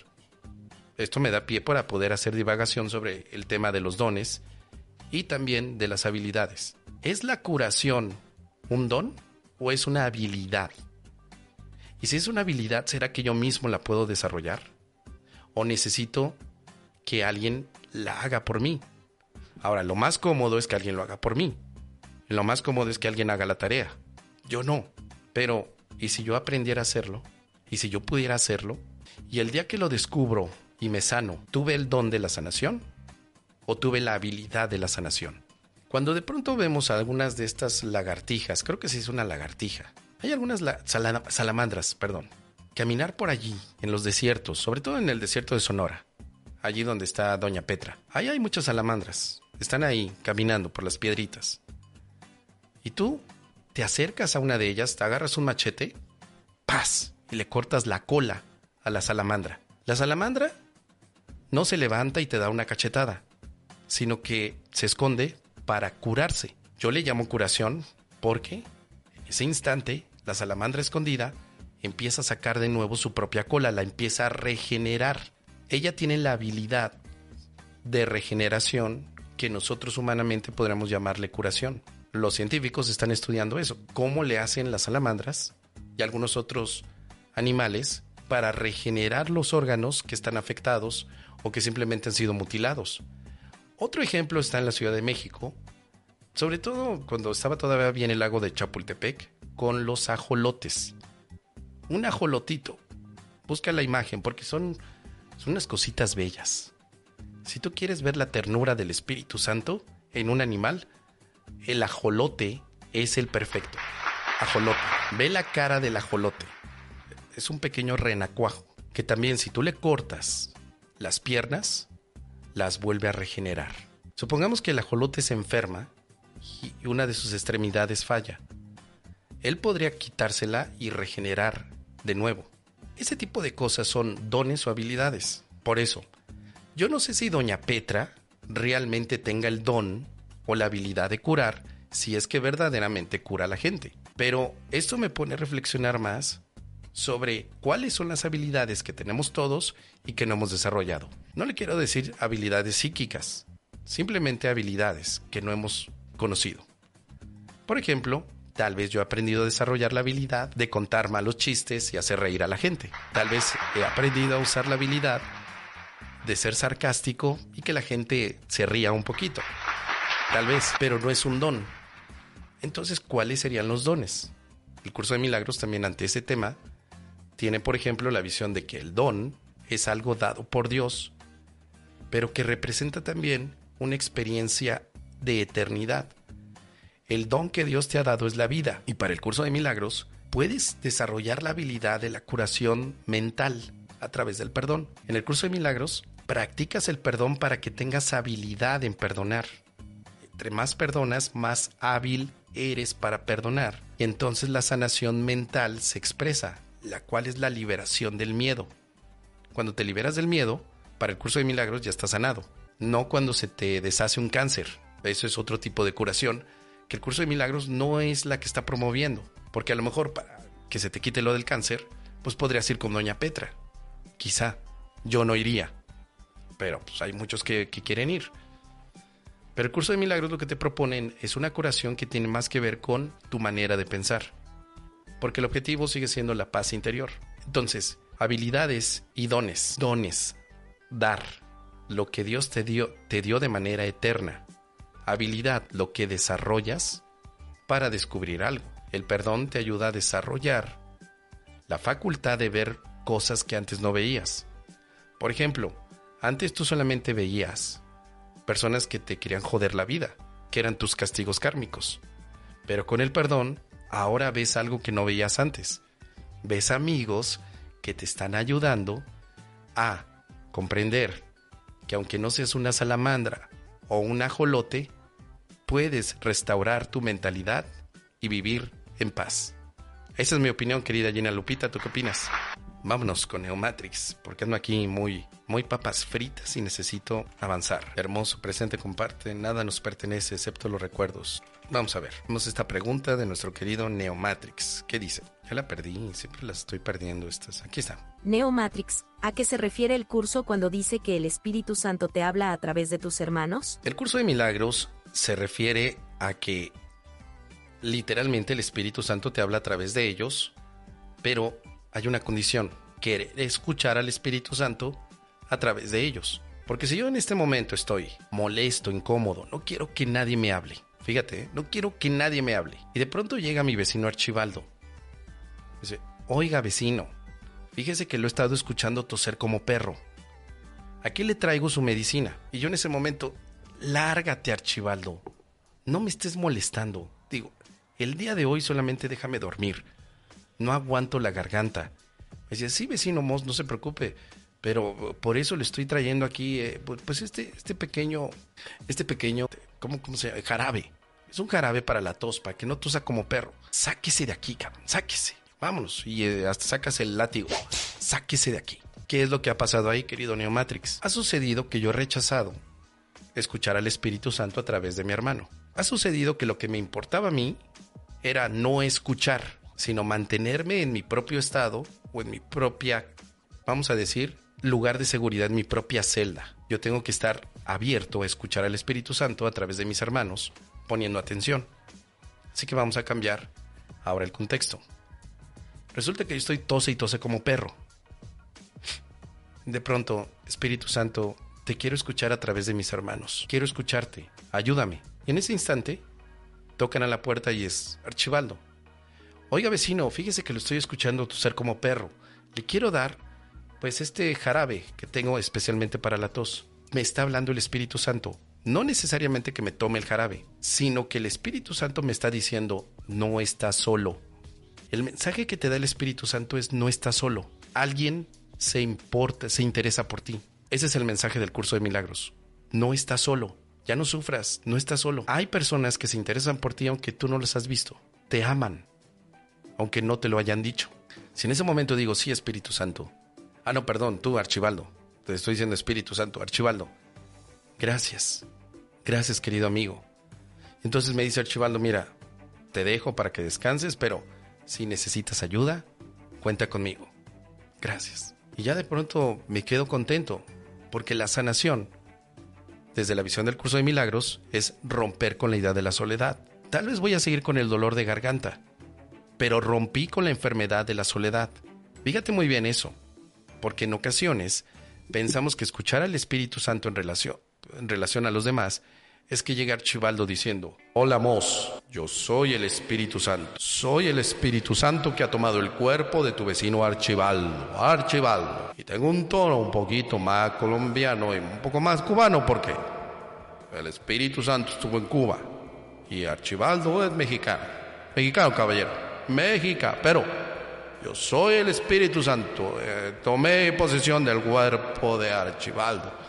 Esto me da pie para poder hacer divagación sobre el tema de los dones y también de las habilidades. ¿Es la curación un don o es una habilidad? Y si es una habilidad, ¿será que yo mismo la puedo desarrollar? ¿O necesito que alguien la haga por mí? Ahora, lo más cómodo es que alguien lo haga por mí. Lo más cómodo es que alguien haga la tarea. Yo no. Pero, ¿y si yo aprendiera a hacerlo? ¿Y si yo pudiera hacerlo? Y el día que lo descubro y me sano, ¿tuve el don de la sanación? o tuve la habilidad de la sanación. Cuando de pronto vemos algunas de estas lagartijas, creo que sí es una lagartija, hay algunas salamandras, perdón, caminar por allí, en los desiertos, sobre todo en el desierto de Sonora, allí donde está Doña Petra. Ahí hay muchas salamandras, están ahí caminando por las piedritas. Y tú te acercas a una de ellas, te agarras un machete, ¡paz! y le cortas la cola a la salamandra. La salamandra no se levanta y te da una cachetada sino que se esconde para curarse. Yo le llamo curación porque ese instante la salamandra escondida empieza a sacar de nuevo su propia cola, la empieza a regenerar. Ella tiene la habilidad de regeneración que nosotros humanamente podríamos llamarle curación. Los científicos están estudiando eso, cómo le hacen las salamandras y algunos otros animales para regenerar los órganos que están afectados o que simplemente han sido mutilados. Otro ejemplo está en la Ciudad de México, sobre todo cuando estaba todavía bien el lago de Chapultepec, con los ajolotes. Un ajolotito. Busca la imagen porque son, son unas cositas bellas. Si tú quieres ver la ternura del Espíritu Santo en un animal, el ajolote es el perfecto. Ajolote. Ve la cara del ajolote. Es un pequeño renacuajo que también si tú le cortas las piernas, las vuelve a regenerar. Supongamos que el ajolote se enferma y una de sus extremidades falla. Él podría quitársela y regenerar de nuevo. Ese tipo de cosas son dones o habilidades. Por eso, yo no sé si doña Petra realmente tenga el don o la habilidad de curar si es que verdaderamente cura a la gente. Pero esto me pone a reflexionar más sobre cuáles son las habilidades que tenemos todos y que no hemos desarrollado. No le quiero decir habilidades psíquicas, simplemente habilidades que no hemos conocido. Por ejemplo, tal vez yo he aprendido a desarrollar la habilidad de contar malos chistes y hacer reír a la gente. Tal vez he aprendido a usar la habilidad de ser sarcástico y que la gente se ría un poquito. Tal vez, pero no es un don. Entonces, ¿cuáles serían los dones? El curso de milagros también ante ese tema tiene, por ejemplo, la visión de que el don es algo dado por Dios, pero que representa también una experiencia de eternidad. El don que Dios te ha dado es la vida, y para el curso de milagros puedes desarrollar la habilidad de la curación mental a través del perdón. En el curso de milagros practicas el perdón para que tengas habilidad en perdonar. Entre más perdonas, más hábil eres para perdonar. Y entonces la sanación mental se expresa la cual es la liberación del miedo. Cuando te liberas del miedo, para el curso de milagros ya estás sanado. No cuando se te deshace un cáncer. Eso es otro tipo de curación que el curso de milagros no es la que está promoviendo. Porque a lo mejor para que se te quite lo del cáncer, pues podrías ir con Doña Petra. Quizá. Yo no iría. Pero pues hay muchos que, que quieren ir. Pero el curso de milagros lo que te proponen es una curación que tiene más que ver con tu manera de pensar. Porque el objetivo sigue siendo la paz interior. Entonces, habilidades y dones. Dones. Dar. Lo que Dios te dio, te dio de manera eterna. Habilidad, lo que desarrollas para descubrir algo. El perdón te ayuda a desarrollar la facultad de ver cosas que antes no veías. Por ejemplo, antes tú solamente veías personas que te querían joder la vida, que eran tus castigos kármicos. Pero con el perdón, ahora ves algo que no veías antes. Ves amigos que te están ayudando a comprender que aunque no seas una salamandra o un ajolote, puedes restaurar tu mentalidad y vivir en paz. Esa es mi opinión, querida Gina Lupita. ¿Tú qué opinas? Vámonos con Neomatrix, porque ando aquí muy, muy papas fritas y necesito avanzar. Hermoso, presente, comparte, nada nos pertenece excepto los recuerdos. Vamos a ver, vamos a esta pregunta de nuestro querido Neomatrix. ¿Qué dice? Ya la perdí, siempre las estoy perdiendo estas. Aquí está. Neomatrix, ¿a qué se refiere el curso cuando dice que el Espíritu Santo te habla a través de tus hermanos? El curso de milagros se refiere a que literalmente el Espíritu Santo te habla a través de ellos, pero hay una condición, querer escuchar al Espíritu Santo a través de ellos. Porque si yo en este momento estoy molesto, incómodo, no quiero que nadie me hable. Fíjate, no quiero que nadie me hable. Y de pronto llega mi vecino Archibaldo. Dice, oiga vecino, fíjese que lo he estado escuchando toser como perro. Aquí le traigo su medicina. Y yo en ese momento, lárgate Archibaldo. No me estés molestando. Digo, el día de hoy solamente déjame dormir. No aguanto la garganta. Me decía, sí, vecino Moss, no se preocupe. Pero por eso le estoy trayendo aquí, eh, pues este, este pequeño, este pequeño, ¿cómo, ¿cómo se llama? Jarabe. Es un jarabe para la tos, para que no tosa como perro. Sáquese de aquí, cabrón, sáquese. Vámonos. Y eh, hasta sacas el látigo. Sáquese de aquí. ¿Qué es lo que ha pasado ahí, querido Neomatrix? Ha sucedido que yo he rechazado escuchar al Espíritu Santo a través de mi hermano. Ha sucedido que lo que me importaba a mí era no escuchar, sino mantenerme en mi propio estado o en mi propia, vamos a decir, lugar de seguridad, en mi propia celda. Yo tengo que estar abierto a escuchar al Espíritu Santo a través de mis hermanos, poniendo atención. Así que vamos a cambiar ahora el contexto. Resulta que yo estoy tose y tose como perro. De pronto, Espíritu Santo, te quiero escuchar a través de mis hermanos. Quiero escucharte. Ayúdame. En ese instante, Tocan a la puerta y es Archibaldo. Oiga vecino, fíjese que lo estoy escuchando toser como perro. Le quiero dar, pues, este jarabe que tengo especialmente para la tos. Me está hablando el Espíritu Santo. No necesariamente que me tome el jarabe, sino que el Espíritu Santo me está diciendo, no estás solo. El mensaje que te da el Espíritu Santo es, no estás solo. Alguien se importa, se interesa por ti. Ese es el mensaje del curso de milagros. No estás solo. Ya no sufras, no estás solo. Hay personas que se interesan por ti aunque tú no las has visto. Te aman, aunque no te lo hayan dicho. Si en ese momento digo, sí, Espíritu Santo. Ah, no, perdón, tú, Archibaldo. Te estoy diciendo Espíritu Santo, Archibaldo. Gracias. Gracias, querido amigo. Entonces me dice Archibaldo, mira, te dejo para que descanses, pero si necesitas ayuda, cuenta conmigo. Gracias. Y ya de pronto me quedo contento, porque la sanación desde la visión del curso de milagros es romper con la idea de la soledad. Tal vez voy a seguir con el dolor de garganta, pero rompí con la enfermedad de la soledad. Fíjate muy bien eso, porque en ocasiones pensamos que escuchar al Espíritu Santo en relación, en relación a los demás es que llega Archibaldo diciendo, hola Mos, yo soy el Espíritu Santo, soy el Espíritu Santo que ha tomado el cuerpo de tu vecino Archibaldo, Archibaldo, y tengo un tono un poquito más colombiano y un poco más cubano porque el Espíritu Santo estuvo en Cuba y Archibaldo es mexicano, mexicano caballero, mexicano, pero yo soy el Espíritu Santo, eh, tomé posesión del cuerpo de Archibaldo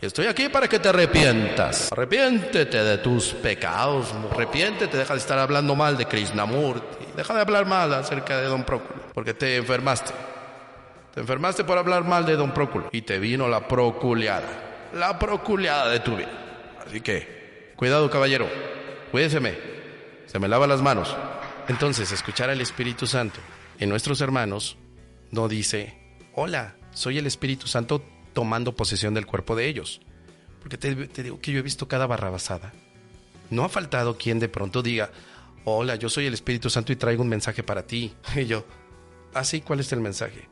estoy aquí para que te arrepientas. Arrepiéntete de tus pecados. Arrepiéntete, deja de estar hablando mal de Krishnamurti. Deja de hablar mal acerca de Don Próculo, porque te enfermaste. Te enfermaste por hablar mal de Don Próculo y te vino la proculeada. La proculeada de tu vida. Así que, cuidado caballero, cuídeseme. Se me lava las manos. Entonces, escuchar al Espíritu Santo en nuestros hermanos no dice, hola, soy el Espíritu Santo tomando posesión del cuerpo de ellos. Porque te, digo que yo he visto cada barrabasada. No ha faltado quien de pronto diga, hola, yo soy el Espíritu Santo y traigo un mensaje para ti. Y yo, ah, sí, ¿cuál es el mensaje?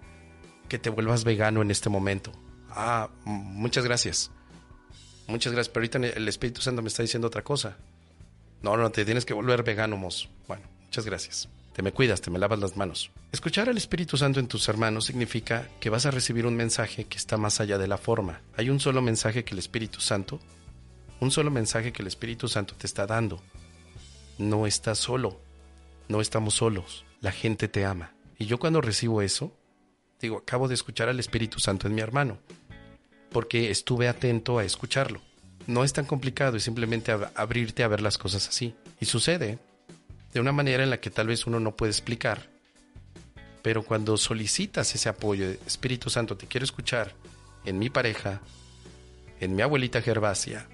Que te vuelvas vegano en este momento. Ah, muchas gracias. Muchas gracias, pero ahorita el Espíritu Santo me está diciendo otra cosa. No, no, te tienes que volver vegano, mos. Bueno, muchas gracias. Te me cuidas, te me lavas las manos. Escuchar al Espíritu Santo en tus hermanos significa que vas a recibir un mensaje que está más allá de la forma. Hay un solo mensaje que el Espíritu Santo, un solo mensaje que el Espíritu Santo te está dando. No estás solo, no estamos solos, la gente te ama. Y yo cuando recibo eso, digo, acabo de escuchar al Espíritu Santo en mi hermano, porque estuve atento a escucharlo. No es tan complicado, es simplemente abrirte a ver las cosas así. Y sucede de una manera en la que tal vez uno no puede explicar. Pero cuando solicitas ese apoyo, Espíritu Santo, te quiero escuchar en mi pareja, en mi abuelita Gervasia,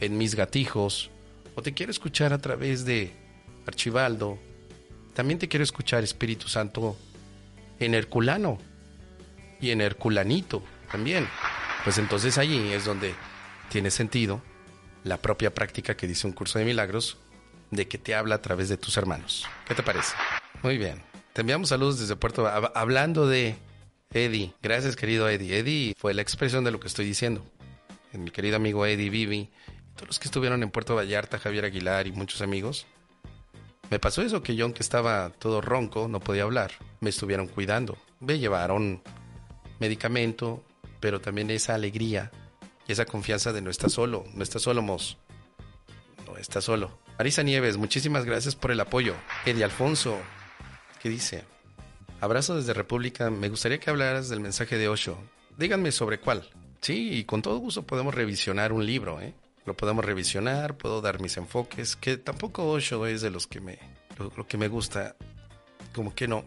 en mis gatijos, o te quiero escuchar a través de Archibaldo, también te quiero escuchar, Espíritu Santo, en Herculano y en Herculanito también. Pues entonces allí es donde tiene sentido la propia práctica que dice un curso de milagros de que te habla a través de tus hermanos. ¿Qué te parece? Muy bien. Te enviamos saludos desde Puerto hablando de Eddie. Gracias, querido Eddie. Eddie fue la expresión de lo que estoy diciendo. Mi querido amigo Eddie Vivi, todos los que estuvieron en Puerto Vallarta, Javier Aguilar y muchos amigos. Me pasó eso que yo, aunque estaba todo ronco, no podía hablar, me estuvieron cuidando. Me llevaron medicamento, pero también esa alegría y esa confianza de no estar solo, no estás solo, Mos. No estás solo. Marisa Nieves, muchísimas gracias por el apoyo. Eddie Alfonso, ¿qué dice? Abrazo desde República. Me gustaría que hablaras del mensaje de Osho. Díganme sobre cuál. Sí, y con todo gusto podemos revisionar un libro, ¿eh? Lo podemos revisionar, puedo dar mis enfoques, que tampoco Osho es de los que me... Lo, que me gusta, como que no.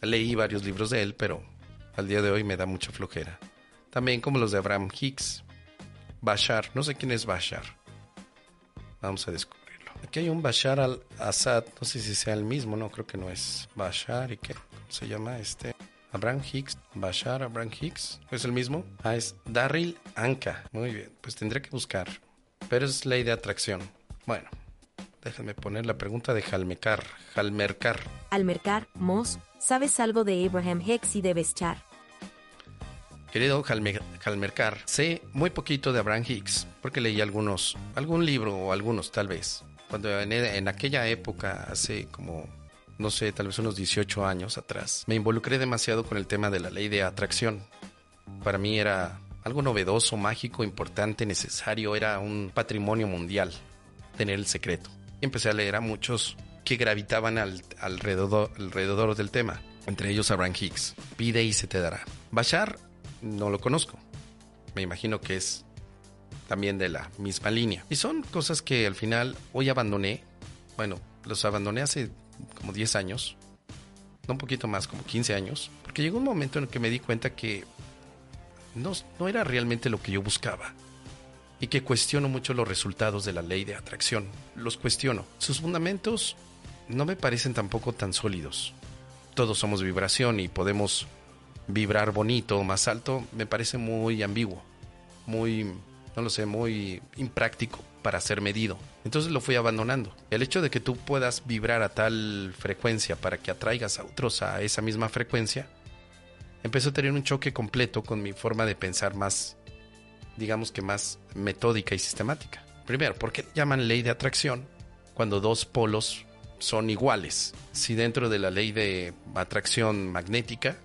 Leí varios libros de él, pero al día de hoy me da mucha flojera. También como los de Abraham Hicks. Bashar, no sé quién es Bashar. Vamos a descubrir. Aquí hay un Bashar al-Assad, no sé si sea el mismo, no creo que no es Bashar y qué se llama este Abraham Hicks, Bashar Abraham Hicks, ¿es el mismo? Ah, es Darryl Anka. Muy bien, pues tendré que buscar. Pero es ley de atracción. Bueno, déjenme poner la pregunta de Jalmecar. Jalmercar. Almercar, Moss, ¿sabes algo de Abraham Hicks y de Bashar? Querido Jalmercar, sé muy poquito de Abraham Hicks, porque leí algunos, algún libro o algunos tal vez. Cuando en, aquella época, hace como, no sé, tal vez unos 18 años atrás, me involucré demasiado con el tema de la ley de atracción. Para mí era algo novedoso, mágico, importante, necesario, era un patrimonio mundial tener el secreto. Y empecé a leer a muchos que gravitaban alrededor, alrededor del tema, entre ellos Abraham Hicks. Pide y se te dará. Bashar no lo conozco. Me imagino que es también de la misma línea. Y son cosas que al final hoy abandoné. Bueno, los abandoné hace como 10 años. No un poquito más, como 15 años. Porque llegó un momento en el que me di cuenta que no, no era realmente lo que yo buscaba. Y que cuestiono mucho los resultados de la ley de atracción. Los cuestiono. Sus fundamentos no me parecen tampoco tan sólidos. Todos somos vibración y podemos vibrar bonito, más alto, me parece muy ambiguo, muy, no lo sé, muy impráctico para ser medido. Entonces lo fui abandonando. El hecho de que tú puedas vibrar a tal frecuencia para que atraigas a otros a esa misma frecuencia, empezó a tener un choque completo con mi forma de pensar más, digamos que más metódica y sistemática. Primero, ¿por qué llaman ley de atracción cuando dos polos son iguales? Si dentro de la ley de atracción magnética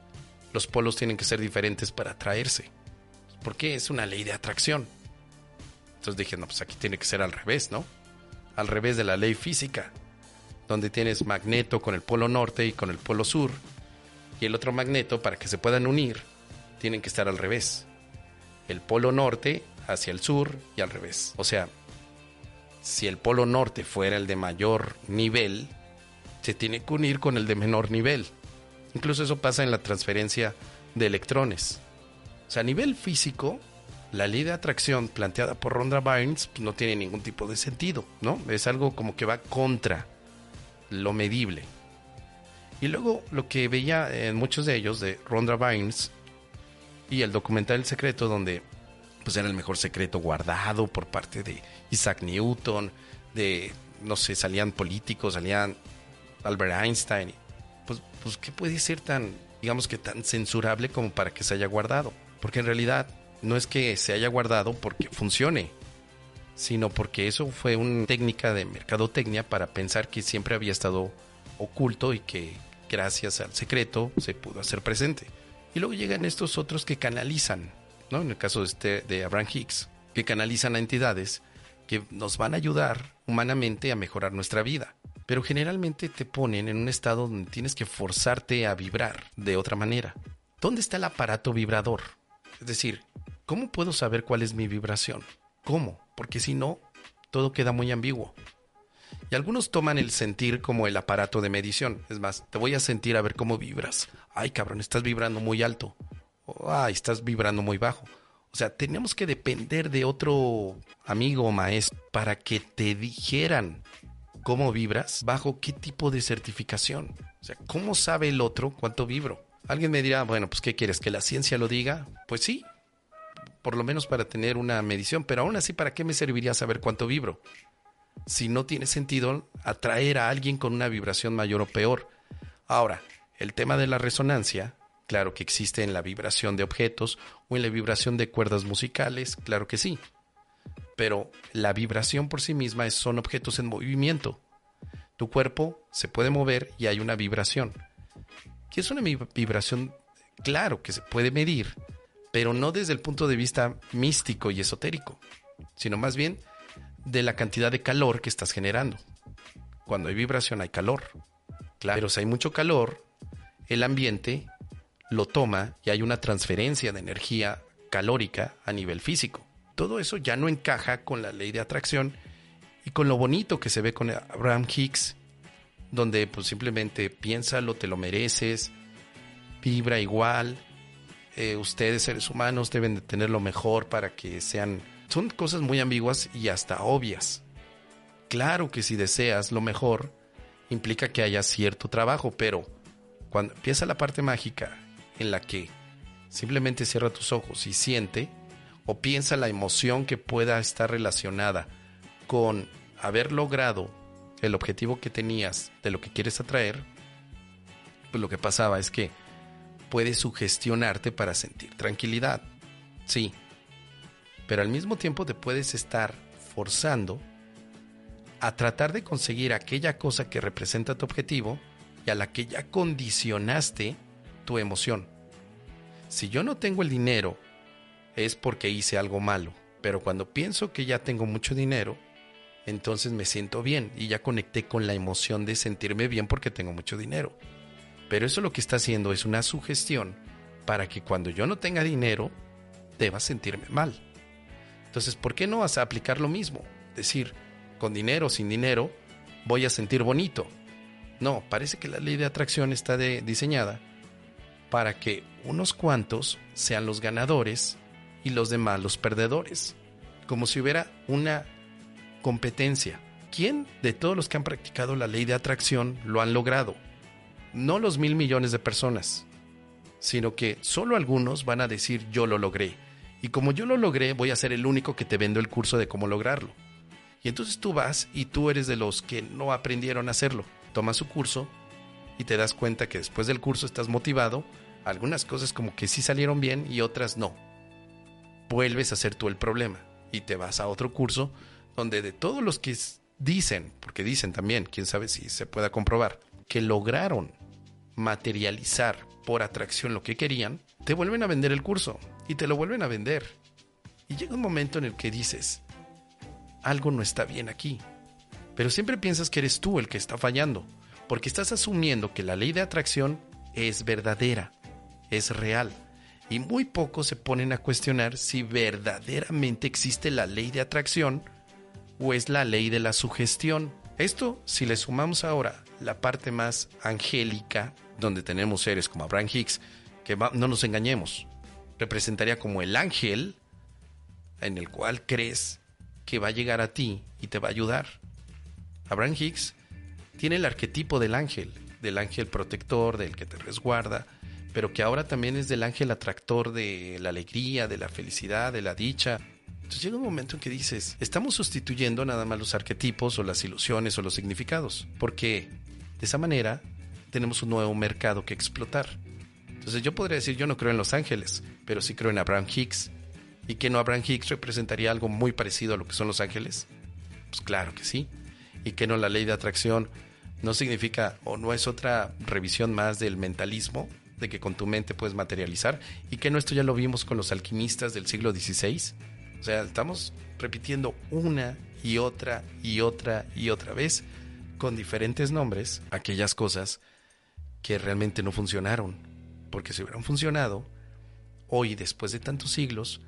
los polos tienen que ser diferentes para atraerse. Porque es una ley de atracción. Entonces dije, no, pues aquí tiene que ser al revés, ¿no? Al revés de la ley física, donde tienes magneto con el polo norte y con el polo sur, y el otro magneto, para que se puedan unir, tienen que estar al revés. El polo norte hacia el sur y al revés. O sea, si el polo norte fuera el de mayor nivel, se tiene que unir con el de menor nivel. Incluso eso pasa en la transferencia de electrones. O sea, a nivel físico, la ley de atracción planteada por Ronda Barnes pues, no tiene ningún tipo de sentido, ¿no? Es algo como que va contra lo medible. Y luego lo que veía en muchos de ellos, de Ronda Barnes y el documental El Secreto, donde pues era el mejor secreto guardado por parte de Isaac Newton, de, no sé, salían políticos, salían Albert Einstein. Pues, pues, ¿qué puede ser tan, digamos que tan censurable como para que se haya guardado? Porque en realidad no es que se haya guardado porque funcione, sino porque eso fue una técnica de mercadotecnia para pensar que siempre había estado oculto y que gracias al secreto se pudo hacer presente. Y luego llegan estos otros que canalizan, ¿no? En el caso de, este, de Abraham Hicks, que canalizan a entidades que nos van a ayudar humanamente a mejorar nuestra vida. Pero generalmente te ponen en un estado donde tienes que forzarte a vibrar de otra manera. ¿Dónde está el aparato vibrador? Es decir, ¿cómo puedo saber cuál es mi vibración? ¿Cómo? Porque si no, todo queda muy ambiguo. Y algunos toman el sentir como el aparato de medición. Es más, te voy a sentir a ver cómo vibras. Ay, cabrón, estás vibrando muy alto. ay, estás vibrando muy bajo. O sea, tenemos que depender de otro amigo o maestro para que te dijeran cómo vibras, bajo qué tipo de certificación. O sea, ¿cómo sabe el otro cuánto vibro? Alguien me dirá, bueno, pues ¿qué quieres? ¿Que la ciencia lo diga? Pues sí, por lo menos para tener una medición, pero aún así, ¿para qué me serviría saber cuánto vibro? Si no tiene sentido atraer a alguien con una vibración mayor o peor. Ahora, el tema de la resonancia, claro que existe en la vibración de objetos o en la vibración de cuerdas musicales, claro que sí. Pero la vibración por sí misma son objetos en movimiento. Tu cuerpo se puede mover y hay una vibración. ¿Qué es una vibración? Claro que se puede medir, pero no desde el punto de vista místico y esotérico, sino más bien de la cantidad de calor que estás generando. Cuando hay vibración hay calor. Claro, pero si hay mucho calor, el ambiente lo toma y hay una transferencia de energía calórica a nivel físico. Todo eso ya no encaja con la ley de atracción y con lo bonito que se ve con Abraham Hicks, donde pues simplemente piénsalo, te lo mereces, vibra igual, eh, ustedes seres humanos deben de tener lo mejor para que sean... Son cosas muy ambiguas y hasta obvias. Claro que si deseas lo mejor, implica que haya cierto trabajo, pero cuando empieza la parte mágica en la que simplemente cierra tus ojos y siente o piensa la emoción que pueda estar relacionada con haber logrado el objetivo que tenías de lo que quieres atraer, pues lo que pasaba es que puede sugestionarte para sentir tranquilidad. Sí. Pero al mismo tiempo te puedes estar forzando a tratar de conseguir aquella cosa que representa tu objetivo y a la que ya condicionaste tu emoción. Si yo no tengo el dinero, es porque hice algo malo. Pero cuando pienso que ya tengo mucho dinero, entonces me siento bien y ya conecté con la emoción de sentirme bien porque tengo mucho dinero. Pero eso lo que está haciendo es una sugestión para que cuando yo no tenga dinero, deba sentirme mal. Entonces, ¿por qué no vas a aplicar lo mismo? Decir, con dinero o sin dinero, voy a sentir bonito. No, parece que la ley de atracción está diseñada para que unos cuantos sean los ganadores y los demás los perdedores. Como si hubiera una competencia. ¿Quién de todos los que han practicado la ley de atracción lo han logrado? No los mil millones de personas, sino que solo algunos van a decir yo lo logré. Y como yo lo logré, voy a ser el único que te vendo el curso de cómo lograrlo. Y entonces tú vas y tú eres de los que no aprendieron a hacerlo. Tomas su curso y te das cuenta que después del curso estás motivado. Algunas cosas como que sí salieron bien y otras no. Vuelves a ser tú el problema y te vas a otro curso donde de todos los que dicen, porque dicen también, quién sabe si se pueda comprobar, que lograron materializar por atracción lo que querían, te vuelven a vender el curso y te lo vuelven a vender. Y llega un momento en el que dices, algo no está bien aquí. Pero siempre piensas que eres tú el que está fallando, porque estás asumiendo que la ley de atracción es verdadera, es real. Y muy pocos se ponen a cuestionar si verdaderamente existe la ley de atracción o es la ley de la sugestión. Esto, si le sumamos ahora la parte más angélica, donde tenemos seres como Abraham Hicks, que no nos engañemos, representaría como el ángel en el cual crees que va a llegar a ti y te va a ayudar. Abraham Hicks tiene el arquetipo del ángel, del ángel protector, del que te resguarda, pero que ahora también es del ángel atractor de la alegría, de la felicidad, de la dicha. Entonces llega un momento en que dices, estamos sustituyendo nada más los arquetipos o las ilusiones o los significados, porque de esa manera tenemos un nuevo mercado que explotar. Entonces yo podría decir, yo no creo en los ángeles, pero sí creo en Abraham Hicks. ¿Y que no Abraham Hicks representaría algo muy parecido a lo que son los ángeles? Pues claro que sí. ¿Y que no la ley de atracción no significa o no es otra revisión más del mentalismo, de que con tu mente puedes materializar? ¿Y que no esto ya lo vimos con los alquimistas del siglo XVI? O sea, estamos repitiendo una y otra y otra y otra vez con diferentes nombres aquellas cosas que realmente no funcionaron. Porque si hubieran funcionado, hoy, después de tantos siglos,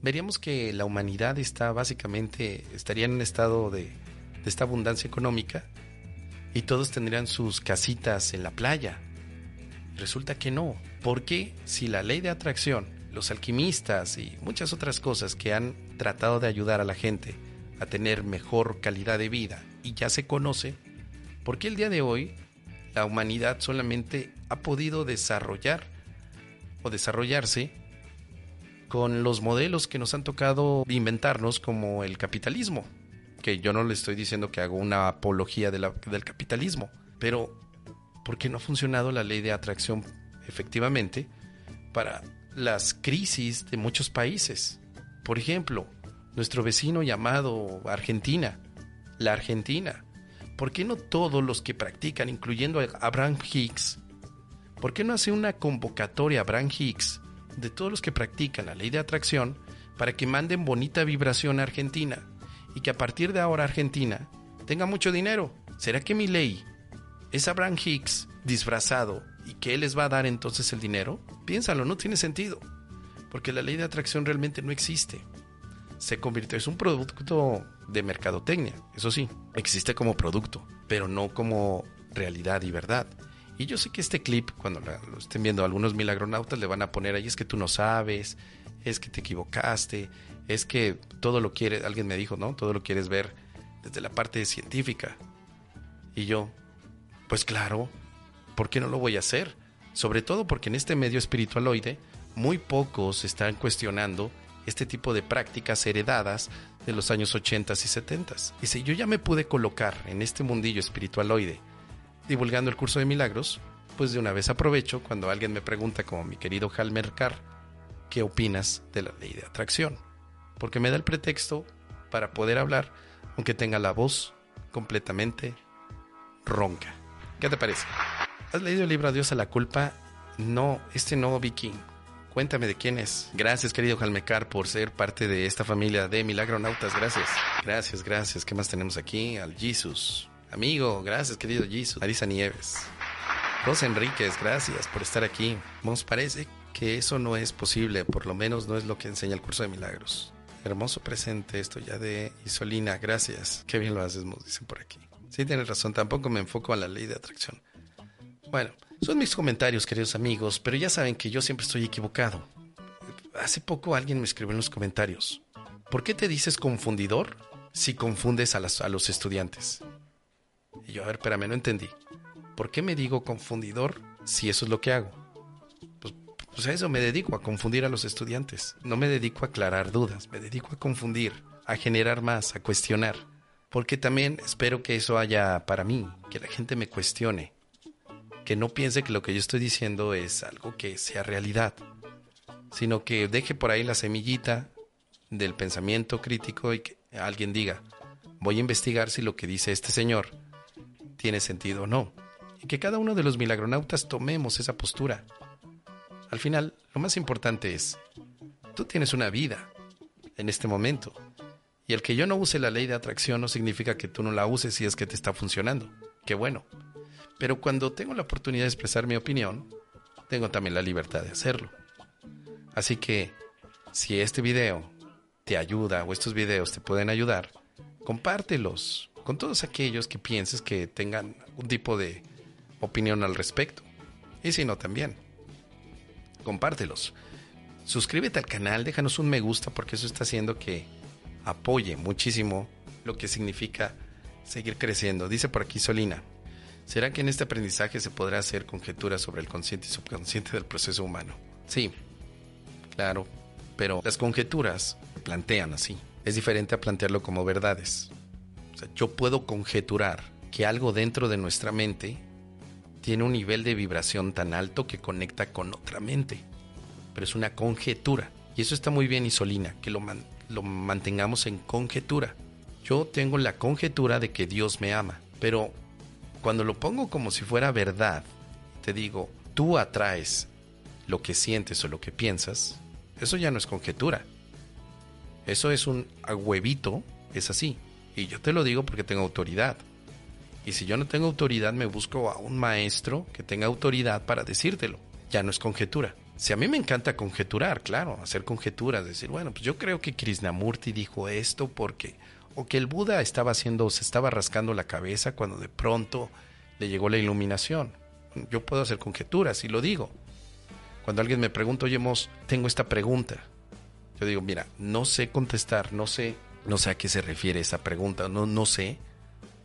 veríamos que la humanidad está básicamente, estaría en un estado de, de esta abundancia económica y todos tendrían sus casitas en la playa. Resulta que no, porque si la ley de atracción, los alquimistas y muchas otras cosas que han tratado de ayudar a la gente a tener mejor calidad de vida y ya se conoce, ¿por qué el día de hoy la humanidad solamente ha podido desarrollar o desarrollarse con los modelos que nos han tocado inventarnos como el capitalismo. Que yo no le estoy diciendo que hago una apología del capitalismo, pero ¿por qué no ha funcionado la ley de atracción efectivamente para las crisis de muchos países? Por ejemplo, nuestro vecino llamado Argentina, la Argentina. ¿Por qué no todos los que practican, incluyendo a Abraham Hicks, por qué no hace una convocatoria a Abraham Hicks de todos los que practican la ley de atracción para que manden bonita vibración a Argentina y que a partir de ahora Argentina tenga mucho dinero. ¿Será que mi ley es Abraham Hicks disfrazado y que él les va a dar entonces el dinero? Piénsalo, no tiene sentido, porque la ley de atracción realmente no existe. Se convirtió, es un producto de mercadotecnia, eso sí, existe como producto, pero no como realidad y verdad. Y yo sé que este clip, cuando lo estén viendo algunos milagronautas, le van a poner ahí es que tú no sabes, es que te equivocaste, es que todo lo quieres, alguien me dijo, ¿no? Todo lo quieres ver desde la parte científica. Y yo, pues claro, ¿por qué no lo voy a hacer? Sobre todo porque en este medio espiritualoide muy pocos están cuestionando este tipo de prácticas heredadas de los años 80 y 70. Y si yo ya me pude colocar en este mundillo espiritualoide, divulgando el curso de milagros, pues de una vez aprovecho cuando alguien me pregunta, como mi querido Halmer Carr, ¿qué opinas de la ley de atracción? Porque me da el pretexto para poder hablar, aunque tenga la voz completamente ronca. ¿Qué te parece? ¿Has leído el libro Adiós a la culpa? No, este no, Viking. Cuéntame de quién es. Gracias, querido Jalmecar, por ser parte de esta familia de Milagronautas. Gracias. Gracias, gracias. ¿Qué más tenemos aquí? Al Jesus. Amigo, gracias querido Jesus. Marisa Nieves. Rosa Enríquez, gracias por estar aquí. Nos parece que eso no es posible, por lo menos no es lo que enseña el curso de milagros. Hermoso presente esto ya de Isolina, gracias. Qué bien lo haces, nos dicen por aquí. Sí, tienes razón, tampoco me enfoco a la ley de atracción. Bueno, son mis comentarios, queridos amigos, pero ya saben que yo siempre estoy equivocado. Hace poco alguien me escribió en los comentarios, ¿por qué te dices confundidor si confundes a, los estudiantes? Y yo, a ver, espérame, no entendí. ¿Por qué me digo confundidor si eso es lo que hago? Pues, pues, a eso me dedico, a confundir a los estudiantes. No me dedico a aclarar dudas, me dedico a confundir, a generar más, a cuestionar. Porque también espero que eso haya para mí, que la gente me cuestione. Que no piense que lo que yo estoy diciendo es algo que sea realidad, sino que deje por ahí la semillita del pensamiento crítico y que alguien diga, voy a investigar si lo que dice este señor tiene sentido o no. Y que cada uno de los milagronautas tomemos esa postura. Al final, lo más importante es, tú tienes una vida en este momento. Y el que yo no use la ley de atracción no significa que tú no la uses si es que te está funcionando. Qué bueno. Pero cuando tengo la oportunidad de expresar mi opinión, tengo también la libertad de hacerlo. Así que, si este video te ayuda o estos videos te pueden ayudar, compártelos, con todos aquellos que pienses que tengan un tipo de opinión al respecto. Y si no, también. Compártelos. Suscríbete al canal, déjanos un me gusta porque eso está haciendo que apoye muchísimo lo que significa seguir creciendo. Dice por aquí Solina. ¿Será que en este aprendizaje se podrá hacer conjeturas sobre el consciente y subconsciente del proceso humano? Sí, claro, pero las conjeturas plantean así. Es diferente a plantearlo como verdades. Yo puedo conjeturar que algo dentro de nuestra mente tiene un nivel de vibración tan alto que conecta con otra mente. Pero es una conjetura. Y eso está muy bien, Isolina, que lo mantengamos en conjetura. Yo tengo la conjetura de que Dios me ama, pero cuando lo pongo como si fuera verdad, te digo, tú atraes lo que sientes o lo que piensas, eso ya no es conjetura. Eso es un huevito, es así. Y yo te lo digo porque tengo autoridad. Y si yo no tengo autoridad, me busco a un maestro que tenga autoridad para decírtelo. Ya no es conjetura. Si a mí me encanta conjeturar, claro, hacer conjeturas, decir, bueno, pues yo creo que Krishnamurti dijo esto porque o que el Buda estaba haciendo, se estaba rascando la cabeza cuando de pronto le llegó la iluminación. Yo puedo hacer conjeturas y lo digo. Cuando alguien me pregunta, oye, Mos, tengo esta pregunta. Yo digo, mira, no sé contestar, no sé, no sé a qué se refiere esa pregunta, no, no sé.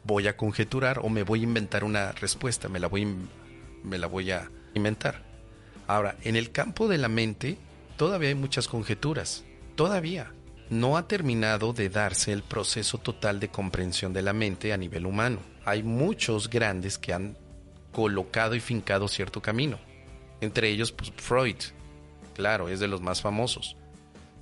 Voy a conjeturar o me voy a inventar una respuesta, me la voy, me la voy a inventar. Ahora, en el campo de la mente, todavía hay muchas conjeturas, todavía no ha terminado de darse el proceso total de comprensión de la mente a nivel humano. Hay muchos grandes que han colocado y fincado cierto camino. Entre ellos, pues, Freud. Claro, es de los más famosos.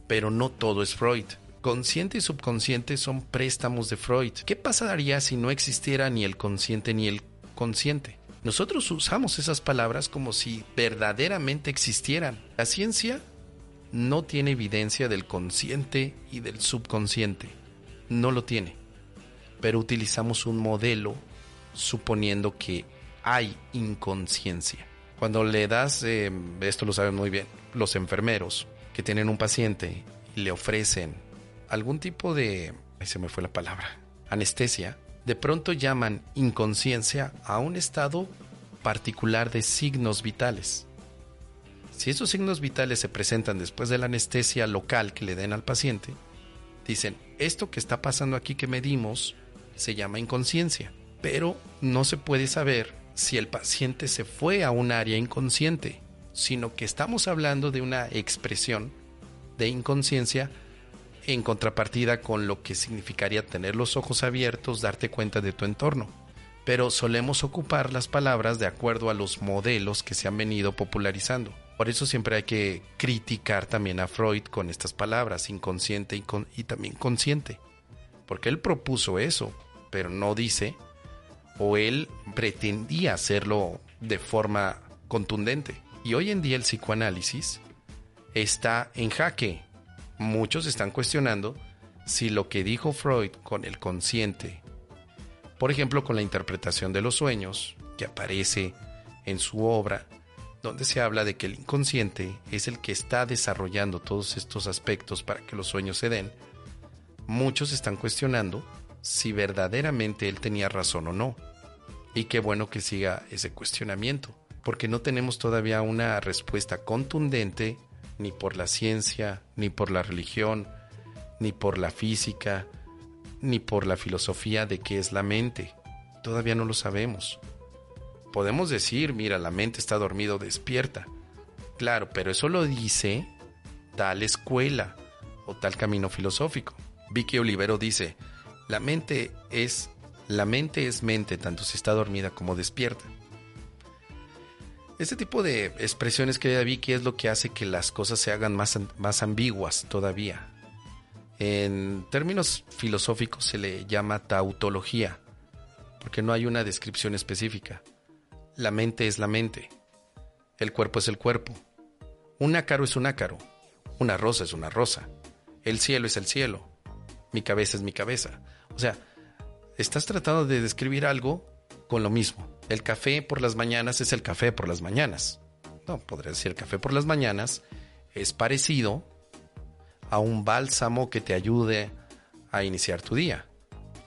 Pero no todo es Freud. Consciente y subconsciente son préstamos de Freud. ¿Qué pasaría si no existiera ni el consciente ni el consciente? Nosotros usamos esas palabras como si verdaderamente existieran. La ciencia no tiene evidencia del consciente y del subconsciente. No lo tiene. Pero utilizamos un modelo suponiendo que hay inconsciencia. Cuando le das, eh, esto lo saben muy bien, los enfermeros que tienen un paciente y le ofrecen algún tipo de, ahí se me fue la palabra, anestesia, de pronto llaman inconsciencia a un estado particular de signos vitales. Si esos signos vitales se presentan después de la anestesia local que le den al paciente, dicen, esto que está pasando aquí que medimos se llama inconsciencia, pero no se puede saber si el paciente se fue a un área inconsciente, sino que estamos hablando de una expresión de inconsciencia en contrapartida con lo que significaría tener los ojos abiertos, darte cuenta de tu entorno. Pero solemos ocupar las palabras de acuerdo a los modelos que se han venido popularizando. Por eso siempre hay que criticar también a Freud con estas palabras, inconsciente y, también consciente. Porque él propuso eso, pero no dice, o él pretendía hacerlo de forma contundente. Y hoy en día el psicoanálisis está en jaque. Muchos están cuestionando si lo que dijo Freud con el consciente, por ejemplo con la interpretación de los sueños, que aparece en su obra, donde se habla de que el inconsciente es el que está desarrollando todos estos aspectos para que los sueños se den, muchos están cuestionando si verdaderamente él tenía razón o no. Y qué bueno que siga ese cuestionamiento, porque no tenemos todavía una respuesta contundente ni por la ciencia, ni por la religión, ni por la física, ni por la filosofía de qué es la mente. Todavía no lo sabemos. Podemos decir, mira, la mente está dormido, despierta. Claro, pero eso lo dice tal escuela o tal camino filosófico. Vicky Olivero dice, la mente es la mente es mente tanto si está dormida como despierta. Este tipo de expresiones que da Vicky es lo que hace que las cosas se hagan más, más ambiguas todavía. En términos filosóficos se le llama tautología, porque no hay una descripción específica. La mente es la mente. El cuerpo es el cuerpo. Un ácaro es un ácaro. Una rosa es una rosa. El cielo es el cielo. Mi cabeza es mi cabeza. O sea, estás tratando de describir algo con lo mismo. El café por las mañanas es el café por las mañanas. No, podría decir café por las mañanas es parecido a un bálsamo que te ayude a iniciar tu día.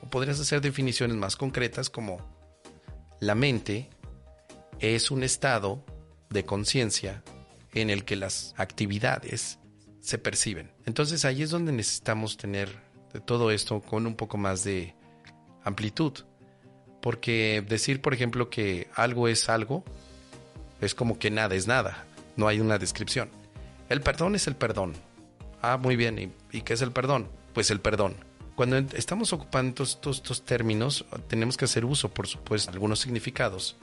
O podrías hacer definiciones más concretas como la mente es un estado de conciencia en el que las actividades se perciben. Entonces ahí es donde necesitamos tener todo esto con un poco más de amplitud. Porque decir, por ejemplo, que algo es algo, es como que nada es nada. No hay una descripción. El perdón es el perdón. Ah, muy bien. ¿Y, y qué es el perdón? Pues el perdón. Cuando estamos ocupando todos estos términos, tenemos que hacer uso, por supuesto, de algunos significados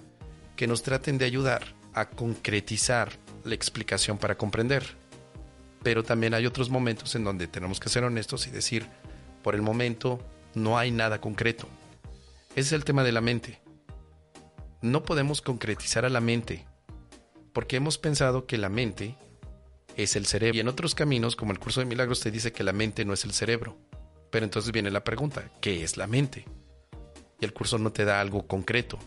que nos traten de ayudar a concretizar la explicación para comprender. Pero también hay otros momentos en donde tenemos que ser honestos y decir, por el momento no hay nada concreto. Ese es el tema de la mente. No podemos concretizar a la mente, porque hemos pensado que la mente es el cerebro. Y en otros caminos, como el curso de milagros, te dice que la mente no es el cerebro. Pero entonces viene la pregunta, ¿qué es la mente? Y el curso no te da algo concreto.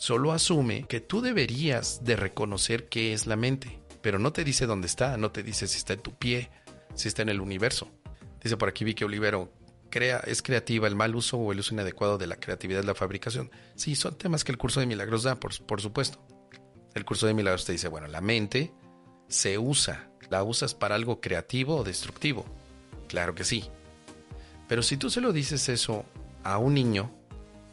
Solo asume que tú deberías de reconocer qué es la mente, pero no te dice dónde está, no te dice si está en tu pie, si está en el universo. Dice por aquí Vicky Olivero, crea, es creativa el mal uso o el uso inadecuado de la creatividad la fabricación. Sí, son temas que el curso de milagros da, por, por supuesto. El curso de milagros te dice, bueno, la mente se usa, la usas para algo creativo o destructivo. Claro que sí. Pero si tú se lo dices eso a un niño,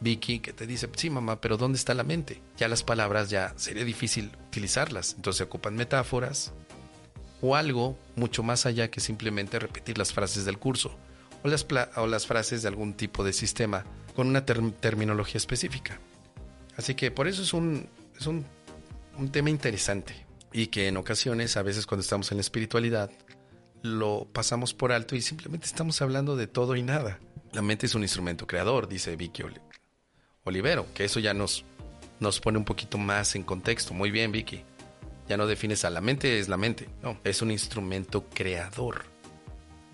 Vicky, que te dice, sí mamá, pero ¿dónde está la mente? Ya las palabras ya sería difícil utilizarlas, entonces se ocupan metáforas o algo mucho más allá que simplemente repetir las frases del curso o las, o las frases de algún tipo de sistema con una terminología específica. Así que por eso es un, es un, un tema interesante y que en ocasiones, a veces cuando estamos en la espiritualidad, lo pasamos por alto y simplemente estamos hablando de todo y nada. La mente es un instrumento creador, dice Vicky Olivero, que eso ya nos, nos pone un poquito más en contexto. Muy bien, Vicky. Ya no defines a la mente, es la mente. No, es un instrumento creador.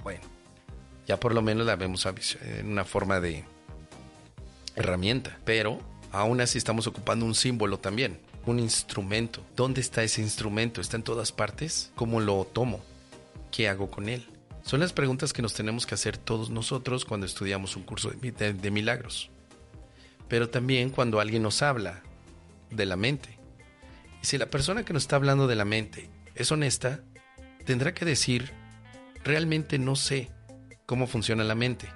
Bueno, ya por lo menos la vemos en una forma de herramienta. Pero aún así estamos ocupando un símbolo también, un instrumento. ¿Dónde está ese instrumento? ¿Está en todas partes? ¿Cómo lo tomo? ¿Qué hago con él? Son las preguntas que nos tenemos que hacer todos nosotros cuando estudiamos un curso de, milagros. Pero también cuando alguien nos habla de la mente. Y si la persona que nos está hablando de la mente es honesta, tendrá que decir, realmente no sé cómo funciona la mente.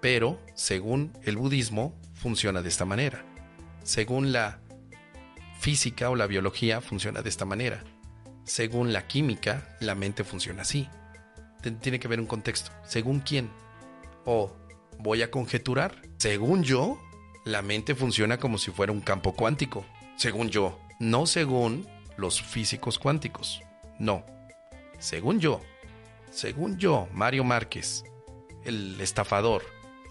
Pero, según el budismo, funciona de esta manera. Según la física o la biología, funciona de esta manera según la química, la mente funciona así. Tiene que haber un contexto. ¿Según quién? O voy a conjeturar. Según yo, la mente funciona como si fuera un campo cuántico. Según yo. No según los físicos cuánticos. No. Según yo. Según yo, Mario Márquez, el estafador.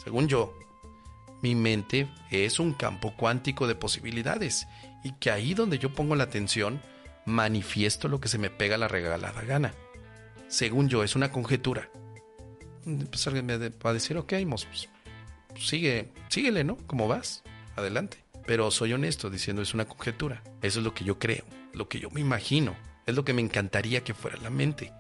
Según yo, mi mente es un campo cuántico de posibilidades y que ahí donde yo pongo la atención manifiesto lo que se me pega la regalada gana. Según yo, es una conjetura. Pues alguien me va a decir, ok, pues, sigue, síguele, ¿no? ¿Cómo vas? Adelante. Pero soy honesto diciendo es una conjetura. Eso es lo que yo creo, lo que yo me imagino. Es lo que me encantaría que fuera la mente.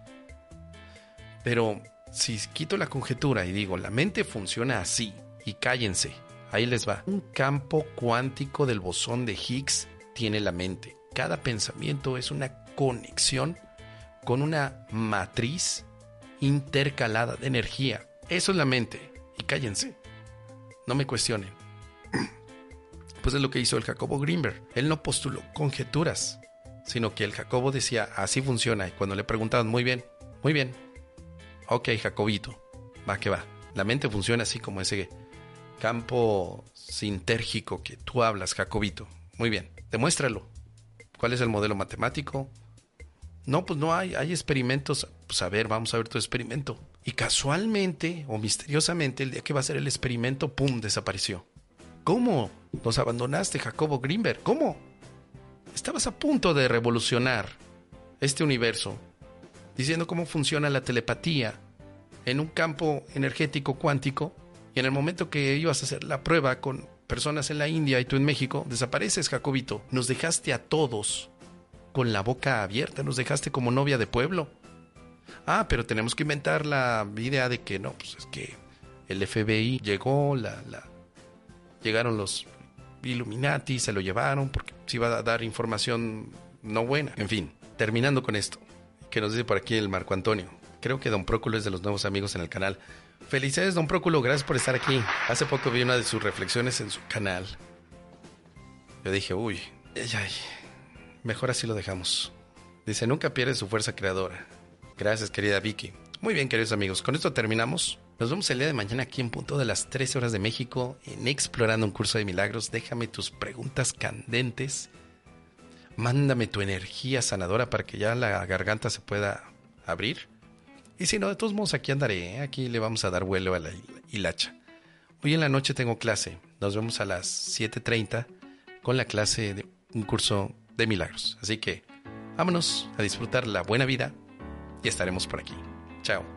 Pero si quito la conjetura y digo, la mente funciona así, y cállense, ahí les va. Un campo cuántico del bosón de Higgs tiene la mente cada pensamiento es una conexión con una matriz intercalada de energía. Eso es la mente. Y cállense. No me cuestionen. Pues es lo que hizo el Jacobo Greenberg. Él no postuló conjeturas, sino que el Jacobo decía, así funciona. Y cuando le preguntaban, muy bien, muy bien. Ok, Jacobito, va que va. La mente funciona así como ese campo sintérgico que tú hablas, Jacobito. Muy bien, demuéstralo. ¿Cuál es el modelo matemático? No, pues no hay, hay experimentos. Pues a ver, vamos a ver tu experimento. Y casualmente o misteriosamente, el día que va a ser el experimento, ¡pum!, desapareció. ¿Cómo? Nos abandonaste, Jacobo Greenberg. ¿Cómo? Estabas a punto de revolucionar este universo, diciendo cómo funciona la telepatía en un campo energético cuántico, y en el momento que ibas a hacer la prueba con personas en la India y tú en México, desapareces, Jacobito. Nos dejaste a todos con la boca abierta, nos dejaste como novia de pueblo. Ah, pero tenemos que inventar la idea de que no, pues es que el FBI llegó, la, la, llegaron los Illuminati, se lo llevaron porque se iba a dar información no buena. En fin, terminando con esto, que nos dice por aquí el Marco Antonio. Creo que Don Próculo es de los nuevos amigos en el canal. Felicidades, don Próculo, gracias por estar aquí. Hace poco vi una de sus reflexiones en su canal. Yo dije, uy, mejor así lo dejamos. Dice, nunca pierde su fuerza creadora. Gracias, querida Vicky. Muy bien, queridos amigos, con esto terminamos. Nos vemos el día de mañana aquí en punto de las 13 horas de México en Explorando un Curso de Milagros. Déjame tus preguntas candentes. Mándame tu energía sanadora para que ya la garganta se pueda abrir. Y si no, de todos modos aquí andaré, ¿eh? aquí le vamos a dar vuelo a la hilacha. Hoy en la noche tengo clase, nos vemos a las 7.30 con la clase de un curso de milagros. Así que vámonos a disfrutar la buena vida y estaremos por aquí. Chao.